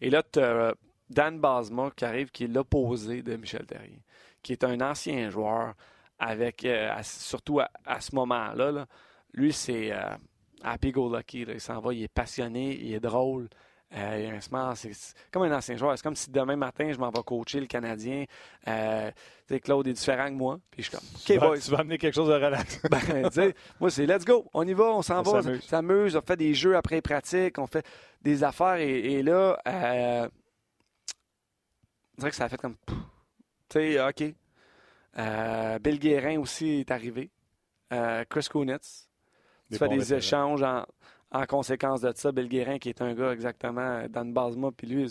Et là, as Dan Basma qui arrive, qui est l'opposé de Michel Terrier, qui est un ancien joueur, euh, à- surtout à, à ce moment-là. là. lui, c'est euh, happy go lucky. là. Il s'en va, il est passionné, il est drôle. Euh, c'est comme un ancien joueur. C'est comme si demain matin, je m'en vais coacher le Canadien. Euh, tu Claude est différent que moi. Puis je suis comme, Tu OK, vas- boys. tu vas amener quelque chose de relax. <laughs> Ben, tu moi, c'est let's go. On y va, on s'en va, on s'amuse. on fait des jeux après pratique, on fait des affaires. Et, et là, euh, on dirait que ça a fait comme. Tu sais, OK. Euh, Bill Guérin aussi est arrivé. Euh, Chris Kunitz. Tu fais des échanges en, en conséquence de ça. Bill Guérin, qui est un gars exactement dans le Basma, puis lui,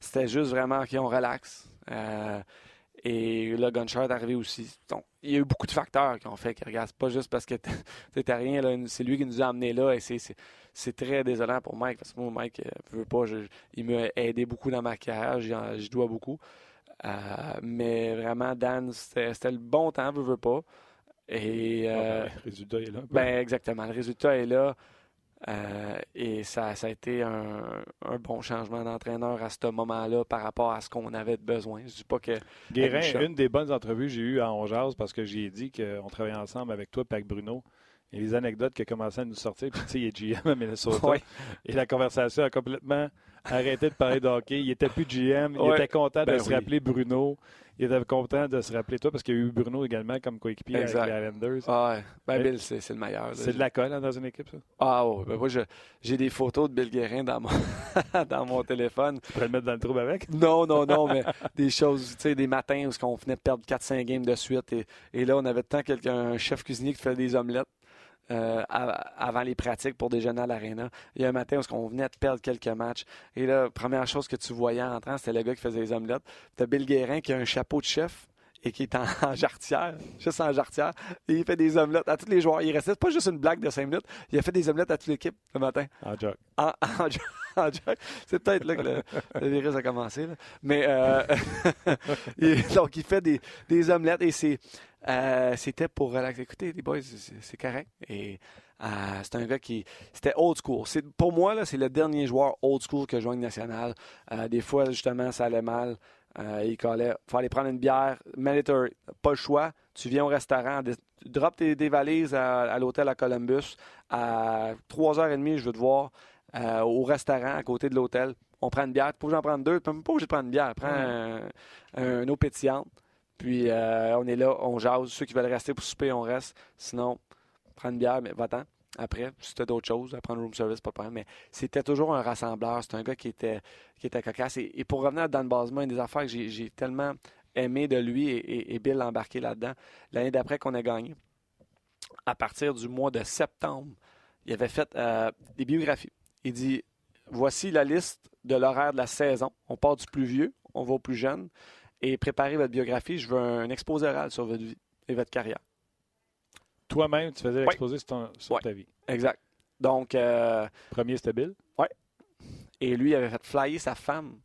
c'était juste vraiment qu'on relaxe. Euh, et là, Gunshard est arrivé aussi. Donc, il y a eu beaucoup de facteurs qui ont fait que, regarde, pas juste parce que <laughs> à rien, c'est lui qui nous a amenés là. Et c'est- très désolant pour Mike, parce que moi, Mike, euh, veut pas, je- il m'a aidé beaucoup dans ma carrière, j'y dois beaucoup. Euh, mais vraiment, Dan, c'était le bon temps, veut, veut pas. Et. euh, Ah, ben, le résultat est là. ben, exactement. Le résultat est là. Euh, et ça, ça a été un, un bon changement d'entraîneur à ce moment-là par rapport à ce qu'on avait de besoin. Je dis pas que. Guérin, une des bonnes entrevues que j'ai eues à Ongeaz parce que j'ai dit qu'on travaillait ensemble avec toi et avec Bruno. Et les anecdotes qui ont commencé à nous sortir. Puis, tu sais, il est GM à Minnesota. Ouais. Et la conversation a complètement arrêté de parler de hockey. Il était plus GM. Il était content de Ben se oui. rappeler Bruno. Il était content de se rappeler toi parce qu'il y a eu Bruno également comme coéquipier avec les Islanders. Ah ouais. Ben, Bill, c'est le meilleur. C'est de la colle hein, dans une équipe, ça? Ah ouais. Ben, moi, j'ai des photos de Bill Guérin dans mon, <laughs> dans mon téléphone. Tu pourrais le mettre dans le trouble avec? Non, non, non, <laughs> mais des choses, tu sais, des matins où on venait de perdre 4-5 games de suite. Et, et là, on avait tant quelqu'un, un chef cuisinier qui faisait des omelettes euh, av- avant les pratiques pour déjeuner à l'aréna. Il y a un matin où on venait de perdre quelques matchs. Et là, première chose que tu voyais en entrant, c'était le gars qui faisait les omelettes. T'as Bill Guérin qui a un chapeau de chef et qui est <laughs> en, jarretière, juste en jarretière. Et il fait des omelettes à tous les joueurs. Il restait pas juste une blague de 5 minutes, il a fait des omelettes à toute l'équipe le matin. En joke. En, <laughs> en. C'est peut-être là que le, le virus a commencé. là. Mais euh, <laughs> il- donc, il fait des, des omelettes et c'est, euh, c'était pour relaxer. Écoutez, les boys, c'est, correct. Et euh, c'est un gars qui. C'était old school. Pour moi, là, c'est le dernier joueur old school que je joue en nationale. Euh, des fois, justement, ça allait mal. Euh, il collait. faut aller prendre une bière. Mandatory. Pas le choix. Tu viens au restaurant. drops tes, des valises à, à l'hôtel à Columbus. À 3h30, je veux te voir euh, au restaurant à côté de l'hôtel. On prend une bière. Tu peux en prendre deux. Tu même pas obligé de prendre une bière. Prends un, un eau pétillante. Puis euh, on est là, on jase. Ceux qui veulent rester pour souper, on reste. Sinon, prends une bière, mais va-t'en. Après, tu d'autres choses, à prendre room service, pas de problème. Mais c'était toujours un rassembleur. C'est un gars qui était, qui était cocasse. Et, pour revenir à Dan Basma, une des affaires que j'ai, tellement aimé de lui et, Bill embarqué là-dedans, l'année d'après qu'on a gagné, à partir du mois de septembre, il avait fait euh, des biographies. Il dit Voici la liste de l'horaire de la saison. On part du plus vieux, on va au plus jeune. Et préparez votre biographie. Je veux un exposé oral sur votre vie et votre carrière. Toi-même, tu faisais l'exposé sur, ton- sur Ouais. ta vie. Exact. Donc, euh, Premier, c'était Bill. et lui avait fait flyer sa femme,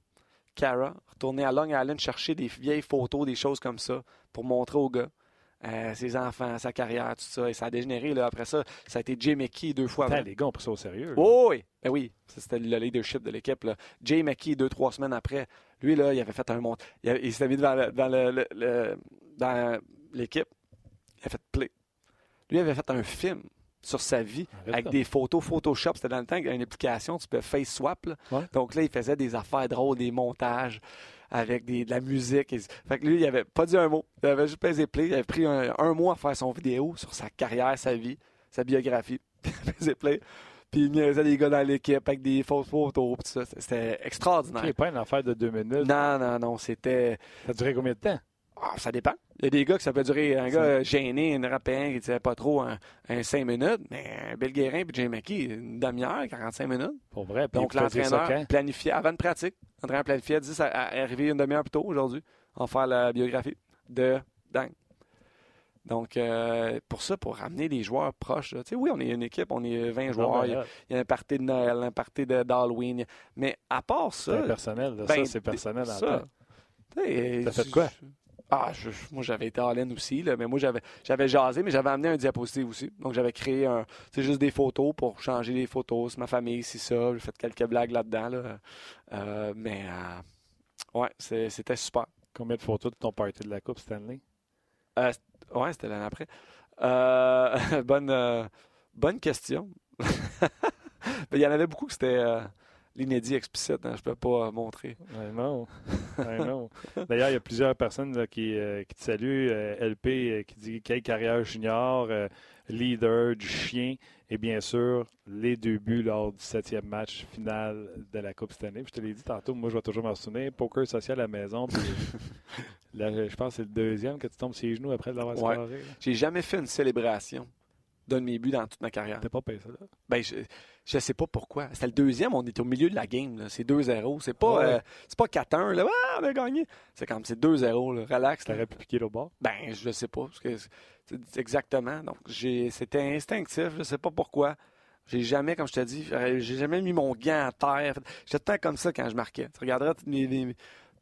Cara, retourner à Long Island chercher des vieilles photos, des choses comme ça, pour montrer au gars. euh, ses enfants, sa carrière, tout ça. Et ça a dégénéré. Là. Après ça, ça a été Jay McKee deux fois. Après. les gars ont pris ça au sérieux. Oh, oui, ben oui, ça, c'était le leadership de l'équipe. là. Jay McKee, deux, trois semaines après, lui, là, il avait fait un monte. Il, il s'était mis devant, le- dans le- le- le- dans l'équipe. Il a fait play. Lui, avait fait un film sur sa vie Arrête avec des photos Photoshop. C'était dans le temps qu'il y avait une application, tu peux face swap. là. Ouais. Donc là, il faisait des affaires drôles, des montages avec des, de la musique. Et- Fait que lui, il avait pas dit un mot. Il avait juste pesé play. Il avait pris un, un mois à faire son vidéo sur sa carrière, sa vie, sa biographie. <laughs> Il a pesé play. Puis il niaisait les gars dans l'équipe avec des fausses photos. C'était extraordinaire. Ok, pas une affaire de deux minutes. Non, non, non, c'était. Ça a duré combien de temps? Ah, ça dépend. Il y a des gars que ça peut durer. Un gars gêné, un rappéen qui disait pas trop un, un 5 minutes, mais un Bill Guérin et Jay McKee, une demi-heure, 45 minutes. Pour vrai. Donc ça l'entraîneur planifiait, avant de pratique, l'entraîneur planifiait, dit ça à arriver une demi-heure plus tôt aujourd'hui, en faire la biographie de Dang. Donc, euh, pour ça, pour ramener des joueurs proches, tu sais, oui, on est une équipe, on est 20 joueurs, il y, a, il y a un party de Noël, un party de- d'Halloween, mais à part C'est ça, un personnel. là. ben, ça, c'est personnel. en ça, T'as fait quoi? Ah, je- moi, j'avais été all-in aussi, là, mais moi, j'avais, j'avais jasé, mais j'avais amené un diapositive aussi. Donc, j'avais créé un, c'est juste des photos pour changer les photos. C'est ma famille, c'est ça. J'ai fait quelques blagues là-dedans, là. Euh, mais, euh, ouais, c'est- c'était super. Combien de photos de ton party de la Coupe Stanley? Ouais, c'était l'année après. Euh, <laughs> bonne, euh, bonne question. Mais <laughs> il y en avait beaucoup que c'était euh, l'inédit explicite. hein, je peux pas euh, montrer. I know. D'ailleurs, il y a plusieurs personnes là, qui, euh, qui te saluent. Euh, LP euh, qui dit quelle carrière junior, leader du chien et bien sûr les deux buts lors du septième match final de la Coupe Stanley. Puis je te l'ai dit tantôt, moi je vais toujours m'en souvenir. Poker social à la maison. Puis, <laughs> là, je pense que c'est le deuxième que tu tombes sur les genoux après l'avoir Ouais. J'ai jamais fait une célébration d'un de mes buts dans toute ma carrière. T'as pas payé ça là? Ben, je, je sais pas pourquoi. C'était le deuxième, on est au milieu de la game. là. C'est 2-0. C'est pas, Ouais. euh, c'est pas 4-1. Là. Ah, on a gagné. C'est comme c'est 2-0. là. Relax. T'aurais pu piquer le bord? Ben, je sais pas. parce que exactement. Donc, j'ai, c'était instinctif. Je sais pas pourquoi. J'ai jamais, comme je te dis, euh, j'ai jamais mis mon gant à terre. J'étais temps comme ça quand je marquais. Tu regarderas mes, mes-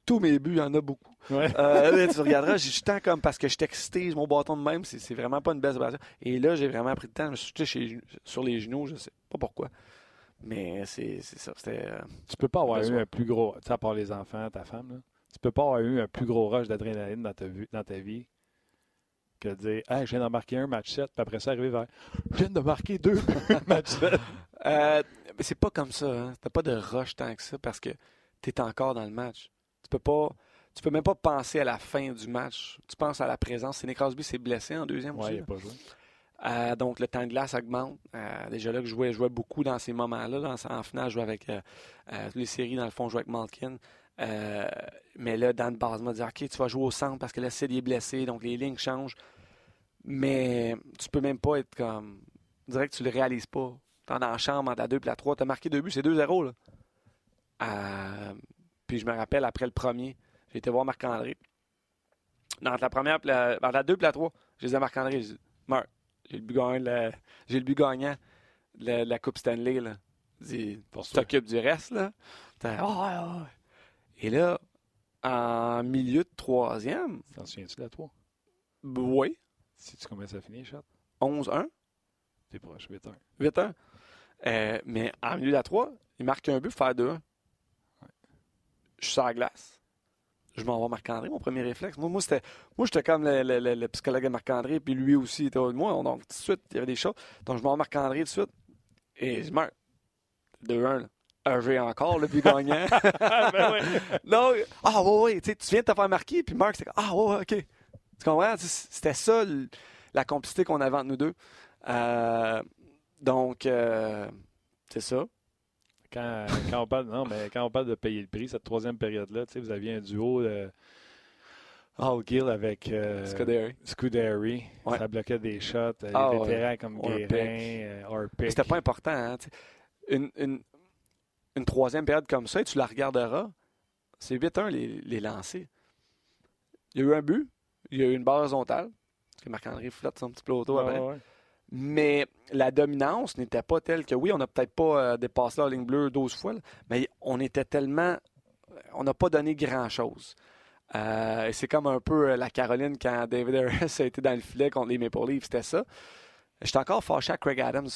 tous mes buts, il y en a beaucoup. Ouais. Euh, là, tu regarderas, j'ai le temps comme parce que je suis excité, j'ai mon bâton de même, c'est, vraiment pas une belle célébration. Et là, j'ai vraiment pris le temps, je me suis jeté sur les genoux, je sais pas pourquoi. Mais c'est, ça. C'était. euh, Tu peux pas avoir eu un plus gros, tu sais, à part les enfants, ta femme, là, tu peux pas avoir eu un plus gros rush d'adrénaline dans ta, vie- dans ta vie que de dire hey, je viens d'en marquer un match 7, puis après ça, arriver vers je viens de marquer deux <laughs> match 7. Euh, mais c'est pas comme ça. Hein. T'as pas de rush tant que ça parce que tu es encore dans le match. Tu peux pas. Tu peux même pas penser à la fin du match. Tu penses à la présence. Sidney Crosby s'est blessé en deuxième Ouais, aussi, il n'a pas joué. Euh, donc, le temps de glace augmente. Euh, déjà là que je jouais, je jouais beaucoup dans ces moments-là. Dans- en finale, je jouais avec euh, les séries, dans le fond, je jouais avec Malkin. Mais là, dans le base, m'a dit OK, tu vas jouer au centre parce que le Sid est blessé, donc les lignes changent. Mais tu peux même pas être comme. On dirait que tu le réalises pas. T'es la chambre, entre la 2 et la 3. T'as marqué deux buts, c'est 2-0. Puis je me rappelle, après le premier, j'ai été voir Marc-André. Dans la première, la, entre la 2 et la 3, j'ai dit à Marc-André, j'ai dit, Marc, j'ai le but gagnant, de la- j'ai le but gagnant de la, Coupe Stanley. Là. Pour tu t'occupes du reste, là? Et là, en milieu de troisième, T'en souviens-tu de la 3? oui, Si tu combien ça finit, chat? 11-1, T'es proche, 8 1 8-1. Euh, mais en milieu de la 3, il marque un but pour faire 2-1. Je suis sur la glace. Je m'en vais Marc-André, mon premier réflexe. Moi, moi, c'était, moi j'étais comme le, le- le- le psychologue de Marc-André, puis lui aussi était moi. On, donc, tout de suite, il y avait des choses. Donc, je m'en vais Marc-André tout de suite. Et je meurs. 2-1, là. Un jeu encore, le but <laughs> gagnant. ben non, ah ouais, ouais, tu viens de te faire marquer, puis Marc, c'est comme, ah ouais, ok. Tu comprends? C'était ça, la complicité qu'on avait entre nous deux. Euh, donc, euh, c'est ça. Quand, quand on parle, non, mais quand on parle de payer le prix, cette troisième période-là, vous aviez un duo de Hall Gill avec euh, Scuderi. Scuderi. Ouais. Ça bloquait des shots. euh, Les Ah, ouais. vétérans comme. Guérin, euh, Orpik. C'était pas important. Hein, une, une, une troisième période comme ça, et tu la regarderas, c'est 8-1 les, les lancers. Il y a eu un but, il y a eu une barre horizontale, parce que Marc-André flotte son petit plateau Ouais, après. ouais, ouais. Mais la dominance n'était pas telle que, oui, on n'a peut-être pas euh, dépassé la ligne bleue 12 fois, mais on était tellement. On n'a pas donné grand-chose. Euh, c'est comme un peu euh, la Caroline quand David Harris <laughs> a été dans le filet contre les Maple Leafs, c'était ça. J'étais encore fâché à Craig Adams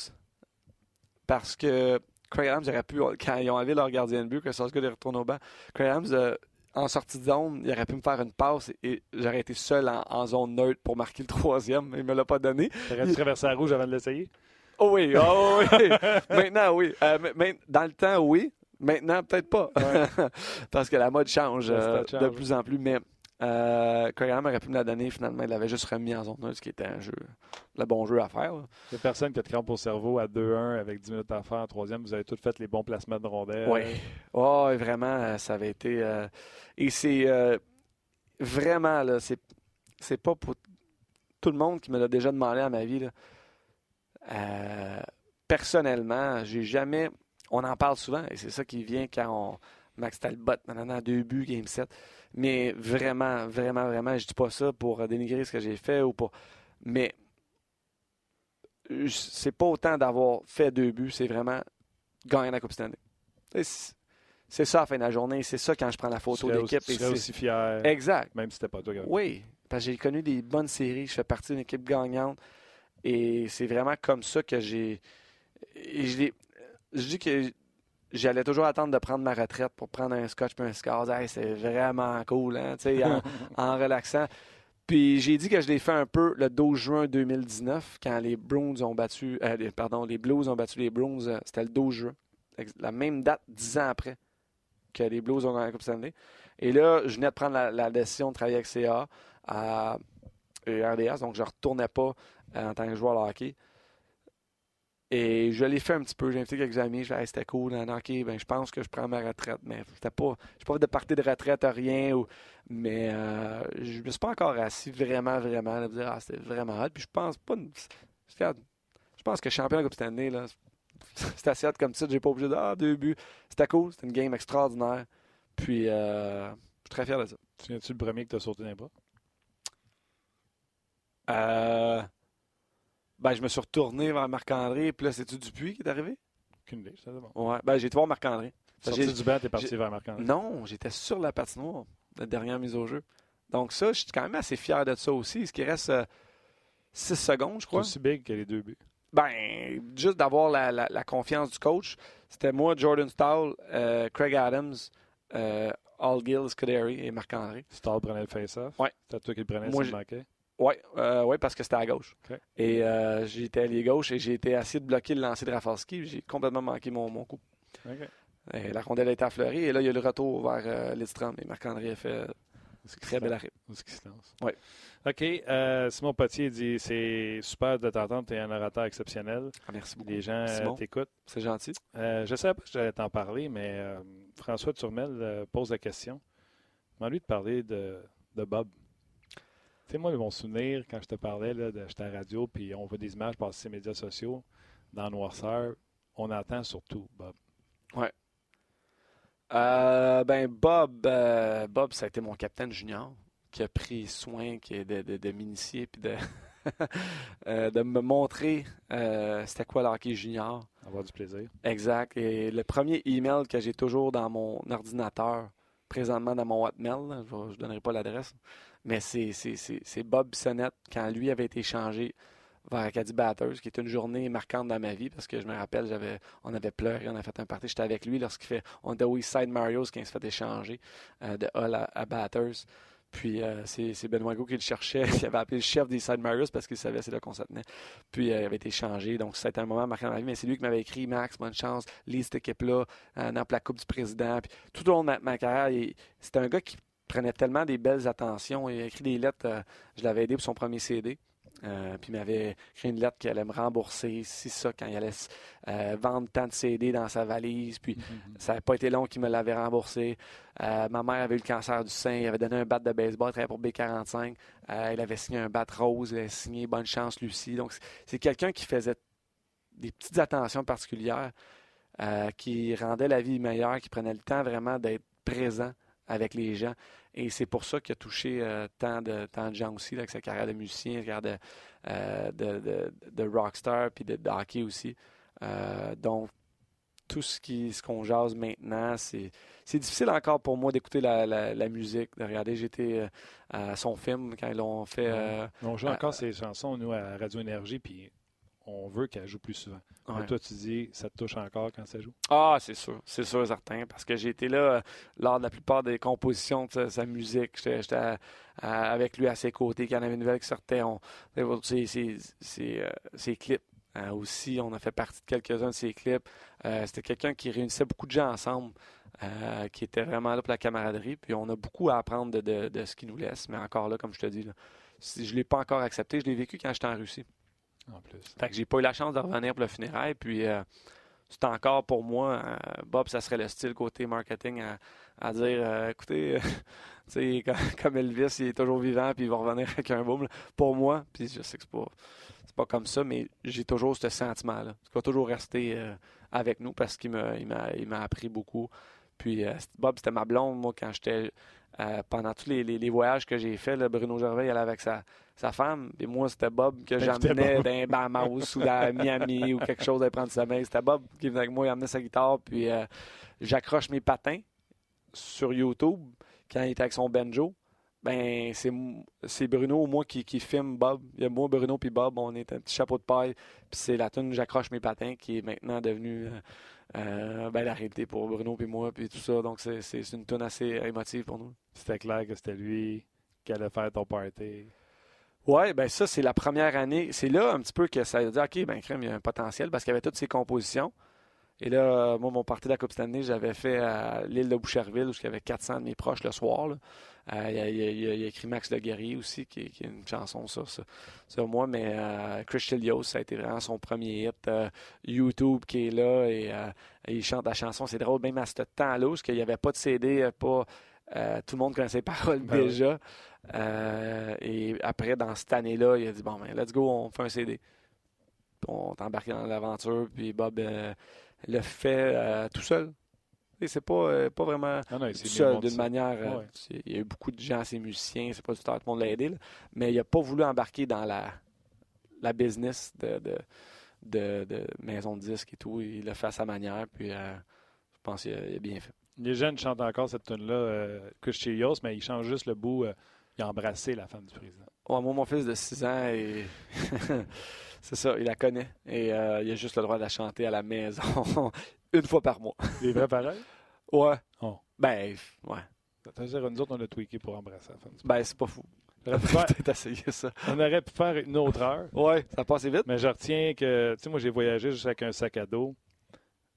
parce que Craig Adams aurait pu, quand ils ont enlevé leur gardien de but, que Sosgard est retourné au banc, Craig Adams, euh, en sortie de zone, il aurait pu me faire une passe et, j'aurais été seul en, en zone neutre pour marquer le troisième, mais il me l'a pas donné. T'aurais-tu traversé la rouge avant de l'essayer? Oh oui, oh oui. <laughs> Maintenant, oui. Euh, mais- dans le temps, oui. Maintenant, peut-être pas. <laughs> Parce que la mode change euh, de plus en plus. Mais euh, aurait pu me la donner. Finalement, il l'avait juste remis en zone neutre, ce qui était un jeu, le bon jeu à faire. Il n'y a personne qui a de crampe au cerveau à 2-1 avec 10 minutes à faire en troisième. Vous avez tous fait les bons placements de rondelles. Oui. Oh, vraiment, euh, ça avait été. euh, et c'est euh, vraiment, là, c'est, c'est pas pour tout le monde qui me l'a déjà demandé à ma vie. Là. Euh, personnellement, j'ai jamais. On en parle souvent, et c'est ça qui vient quand on. Max Talbot, nanana, deux buts, game 7. Mais vraiment, vraiment, vraiment, je dis pas ça pour euh, dénigrer ce que j'ai fait ou pour. Mais c'est pas autant d'avoir fait deux buts, c'est vraiment gagner la Coupe Stanley. C'est- ça à la fin de la journée, c'est ça quand je prends la photo d'équipe. tu serais c'est- aussi fier, Exact. même si c'était pas toi. qui avais- Oui, parce que j'ai connu des bonnes séries, je fais partie d'une équipe gagnante et c'est vraiment comme ça que j'ai. Je, je dis que j'allais toujours attendre de prendre ma retraite pour prendre un scotch puis un scars. Hey, c'est vraiment cool, hein, tu sais, en, <laughs> en relaxant. Puis j'ai dit que je l'ai fait un peu le 12 juin 2019 quand les ont battu, euh, les- pardon, les Blues ont battu les Bruins. euh, C'était le 12 juin, la même date dix ans après que les Blues ont gagné la Coupe Stanley. Et là, je venais de prendre la, la décision de travailler avec CA à et RDS, donc je ne retournais pas euh, en tant que joueur de hockey. Et je l'ai fait un petit peu. J'ai invité quelques amis. Je Hey, c'était cool. En hockey, ben, je pense que je prends ma retraite. Mais c'était pas. Je pas fait de partie de retraite, rien. Ou, mais euh, je me suis pas encore assis vraiment, vraiment. Là, dire, ah, c'était vraiment hot. Puis je pense pas. Je pense que champion de Coupe Stanley, là, <laughs> c'était assez hot comme ça. J'ai pas obligé de ah, deux buts. C'était cool. C'était une game extraordinaire. Puis euh, je suis très fier de ça. Tu viens-tu le premier que t'as sauté dans les bras? Euh, ben, je me suis retourné vers Marc-André. Puis là, c'est-tu Dupuis qui est arrivé? Aucune idée, c'est bon. Ouais. Ben, j'ai été voir Marc-André. Sorti du banc, t'es parti vers marc Non, j'étais sur la patinoire, la dernière mise au jeu. Donc ça, je suis quand même assez fier de ça aussi. Ce qui reste 6 secondes, je C'est crois. aussi big que les deux buts. Ben, juste d'avoir la, la- la confiance du coach. C'était moi, Jordan Stahl, euh, Craig Adams, euh, Al Gill, Scuderi et Marc-André. Stahl prenait le face-off. Ouais. C'était toi qui le prenais Moi, s'il j'ai- manquait. Oui, euh, ouais, parce que c'était à gauche. Et euh, j'étais allié gauche et j'ai été essayé de bloquer le lancer de Rafalski. J'ai complètement manqué mon, mon coup. OK. Et la rondelle a été affleurée et là, il y a le retour vers euh, Lidstrom. Et Marc-André a fait très bel arrêt. Oui. OK. euh, Simon Potier dit c'est super de t'entendre, tu es un orateur exceptionnel. Ah, merci beaucoup. Les gens euh, t'écoutent. C'est gentil. Euh, je ne savais pas que j'allais t'en parler, mais François Turmel pose la question. Demande lui de parler de, de Bob. Tu sais, moi, mon souvenir, quand je te parlais, là, de, j'étais à la radio, puis on voit des images passer sur les médias sociaux, dans Noirceur, on entend surtout Bob. Euh, ben Bob, euh, Bob, ça a été mon capitaine junior qui a pris soin qui de, de, de m'initier puis de, <laughs> euh, de me montrer c'était quoi le hockey junior. Avoir du plaisir. Exact. Et le premier email que j'ai toujours dans mon ordinateur, présentement dans mon Hotmail, là, je ne donnerai pas l'adresse, mais c'est, Bob Bissonnette quand lui avait été changé vers Acadie Batters, qui est une journée marquante dans ma vie parce que je me rappelle, on avait pleuré, on a fait un party, j'étais avec lui lorsqu'il fait, on était au Marios quand il se fait échanger euh, de Hull à, à Batters. Puis euh, c'est, Benoît Gou qui le cherchait. <laughs> Il avait appelé le chef des Side Marios parce qu'il savait c'est là qu'on se tenait. Puis euh, il avait été changé. Donc c'était un moment marquant dans ma vie. Mais c'est lui qui m'avait écrit Max, bonne chance, lis cette équipe-là dans la Coupe du Président. Puis tout au long de ma, ma carrière, c'était un gars qui prenait tellement des belles attentions. Il a écrit des lettres. euh, je l'avais aidé pour son premier CD. Euh, puis il m'avait écrit une lettre qu'il allait me rembourser, si ça, quand il allait euh, vendre tant de CD dans sa valise. Puis ça n'avait pas été long qu'il me l'avait remboursé. Euh, ma mère avait eu le cancer du sein. Il avait donné un bat de baseball, il travaillait pour B45. Euh, il avait signé un bat rose. Il avait signé Bonne chance, Lucie. Donc, c'est- quelqu'un qui faisait des petites attentions particulières, qui rendait la vie meilleure, qui prenait le temps vraiment d'être présent avec les gens. Et c'est pour ça qu'il a touché euh, tant, de, tant de gens aussi, là, avec sa carrière de musicien, sa carrière de, euh, de, de, de rockstar, puis de, de hockey aussi. Euh, donc, tout ce qui ce qu'on jase maintenant, c'est c'est difficile encore pour moi d'écouter la, la, la musique, de regarder. J'étais à son film quand ils l'ont fait. On joue encore ces chansons, nous, à Radio Énergie, puis on veut qu'elle joue plus souvent. Ouais. toi, tu dis, ça te touche encore quand ça joue? Ah, c'est sûr, c'est sûr, certain, parce que j'ai été là euh, lors de la plupart des compositions de sa, sa musique. J'étais avec lui à ses côtés, quand il y en avait une nouvelle qui sortait. On, ses, ses, ses, euh, ses clips euh, aussi, on a fait partie de quelques-uns de ses clips. C'était quelqu'un qui réunissait beaucoup de gens ensemble, qui était vraiment là pour la camaraderie. Puis on a beaucoup à apprendre de, de- de ce qu'il nous laisse, mais encore là, comme je te dis, là, je ne l'ai pas encore accepté. Je l'ai vécu quand j'étais en Russie. En. Fait que j'ai pas eu la chance de revenir pour le funérail. Puis euh, c'est encore pour moi, euh, Bob, ça serait le style côté marketing à, dire euh, écoutez, euh, <laughs> sais, comme, Elvis, il est toujours vivant, puis il va revenir avec un boom. Pour moi, puis je sais que c'est pas, c'est pas comme ça, mais j'ai toujours ce sentiment-là. Il va toujours rester avec nous parce qu'il m'a, il m'a, il m'a appris beaucoup. Puis Bob, c'était ma blonde, moi, quand j'étais. Euh, pendant tous les, les- les voyages que j'ai faits, Bruno Gervais il allait avec sa, sa femme. Et moi, c'était Bob que j'emmenais Bob. d'un Bahamas ou à Miami <laughs> ou quelque chose à prendre sa main. C'était Bob qui venait avec moi, il amenait sa guitare, puis euh, j'accroche mes patins sur YouTube quand il était avec son banjo. Ben, c'est, Bruno ou moi qui, qui filme Bob. Il y a moi, Bruno puis Bob, on est un petit chapeau de paille. Puis c'est la tune J'accroche mes patins qui est maintenant devenue euh, euh, ben, la réalité pour Bruno puis moi puis tout ça. Donc c'est, une tune assez émotive pour nous. C'était clair que c'était lui qui allait faire ton party. Ouais, ben ça, c'est la première année. C'est là un petit peu que ça a dit, OK, ben crème, il y a un potentiel parce qu'il y avait toutes ces compositions. Et là, moi, mon parti de la Coupe Stanley, j'avais fait à l'île de Boucherville où il y avait 400 de mes proches le soir. Euh, il, a, il a- a- a écrit Max Le Guerrier aussi, qui, est une chanson sur, sur, sur moi. Mais euh, Chris ça a été vraiment son premier hit. Euh, YouTube qui est là et euh, il chante la chanson. C'est drôle, même à ce temps-là, parce qu'il n'y avait pas de CD, pas, euh, tout le monde connaissait les paroles Ben déjà. Et après, dans cette année-là, il a dit Bon, ben, let's go, on fait un CD. Puis on est embarqué dans l'aventure, puis Bob le fait euh, tout seul. C'est pas, euh, pas vraiment non, il tout seul d'une manière. euh, Ouais. Il y a eu beaucoup de gens, ses musiciens, c'est pas du tout le monde l'a aidé, là. mais il n'a pas voulu embarquer dans la, la business de, de, de, de maison de disques et tout. Il l'a fait à sa manière, puis euh, je pense qu'il a, a bien fait. Les jeunes chantent encore cette tune-là, euh, Chris Chelios, mais il change juste le bout. il a embrassé la femme du président. Ouais, moi, mon fils de 6 ans, et... <laughs> c'est ça, il la connaît. Et euh, il a juste le droit de la chanter à la maison <laughs> une fois par mois. Les vrais pareils? Ouais. Oh. Ben, ouais. C'est-à-dire, nous autres, on a tweaké pour embrasser la femme Ben, c'est pas fou. J'aurais pu <laughs> faire- ça. on aurait pu faire une autre heure. Ouais, ça passe vite. Mais je retiens que, tu sais, moi, j'ai voyagé juste avec un sac à dos.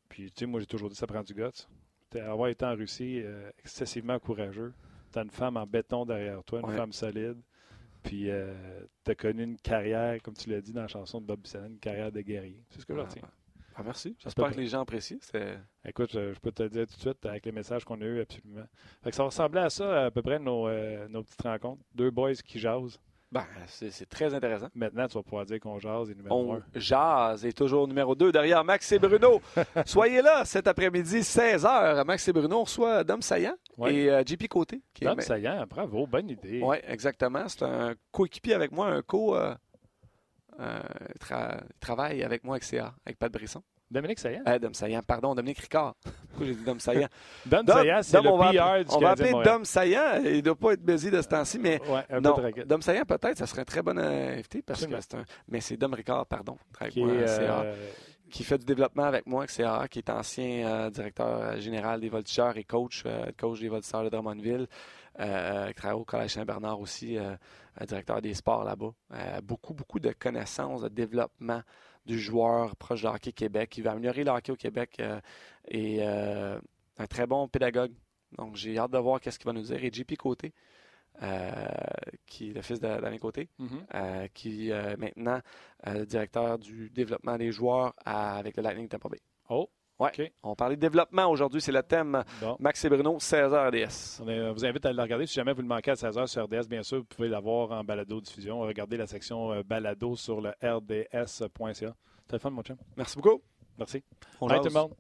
Puis, tu sais, moi, j'ai toujours dit ça prend du guts. Avoir été en Russie, euh, excessivement courageux. T'as une femme en béton derrière toi, une Ouais. femme solide. Puis, euh, t'as connu une carrière, comme tu l'as dit dans la chanson de Bob Dylan, une carrière de guerrier. C'est ce que je retiens. Ah, merci. J'espère que les gens apprécient. Écoute, je, je peux te le dire tout de suite avec les messages qu'on a eus, absolument. Fait que ça ressemblait à ça, à peu près, nos, euh, nos petites rencontres. Deux boys qui jasent. Ben, c'est très intéressant. Maintenant, tu vas pouvoir dire qu'on jase et numéro On un. jase est toujours numéro 2 derrière Max et Bruno. <laughs> Soyez là cet après-midi, 16h. Max et Bruno reçoit Dom Saillant Ouais. et euh, JP Côté. qui est- Dom Saillant, bravo, bonne idée. Oui, exactement. C'est un coéquipier avec moi, un co. euh, euh, tra- travaille avec moi avec CA, avec Pat Brisson. Dominique Saillant? Euh, Dom Saillant, pardon, Dominique Ricard. <laughs> Pourquoi j'ai dit Dom Saillant? Dom, Dom- Saillant, c'est le on va PR appeler- du On va appeler. Dom Saillant. Il ne doit pas être busy de ce temps-ci, mais Ouais, un non, peu de raquette. Dom Saillant, peut-être, ça serait un très bon euh, invité parce que c'est un. Mais c'est Dom Ricard, pardon, qui moi euh, qui fait du développement avec moi CA, qui est ancien euh, directeur général des voltigeurs et coach, euh, coach des voltigeurs de Drummondville, euh, qui travaille au Collège Saint-Bernard aussi, euh, euh, directeur des sports là-bas. Euh, beaucoup, beaucoup de connaissances, de développement du joueur proche de hockey Québec, qui va améliorer le hockey au Québec euh, et euh, un très bon pédagogue. Donc, j'ai hâte de voir qu'est-ce qu'il va nous dire. Et JP Côté, euh, qui est le fils d'Alain Côté, mhm. euh, qui est maintenant directeur du développement des joueurs à- avec le Lightning Tampa Bay. Oh, On parlait de développement aujourd'hui, c'est le thème Bon. Max et Bruno, 16h RDS. On, on vous invite à le regarder. Si jamais vous le manquez à 16h sur RDS, bien sûr, vous pouvez l'avoir en balado-diffusion. Regardez la section euh, balado sur le rds.ca. C'était le fun, mon chum. Merci beaucoup. Merci. On Bye tout le monde.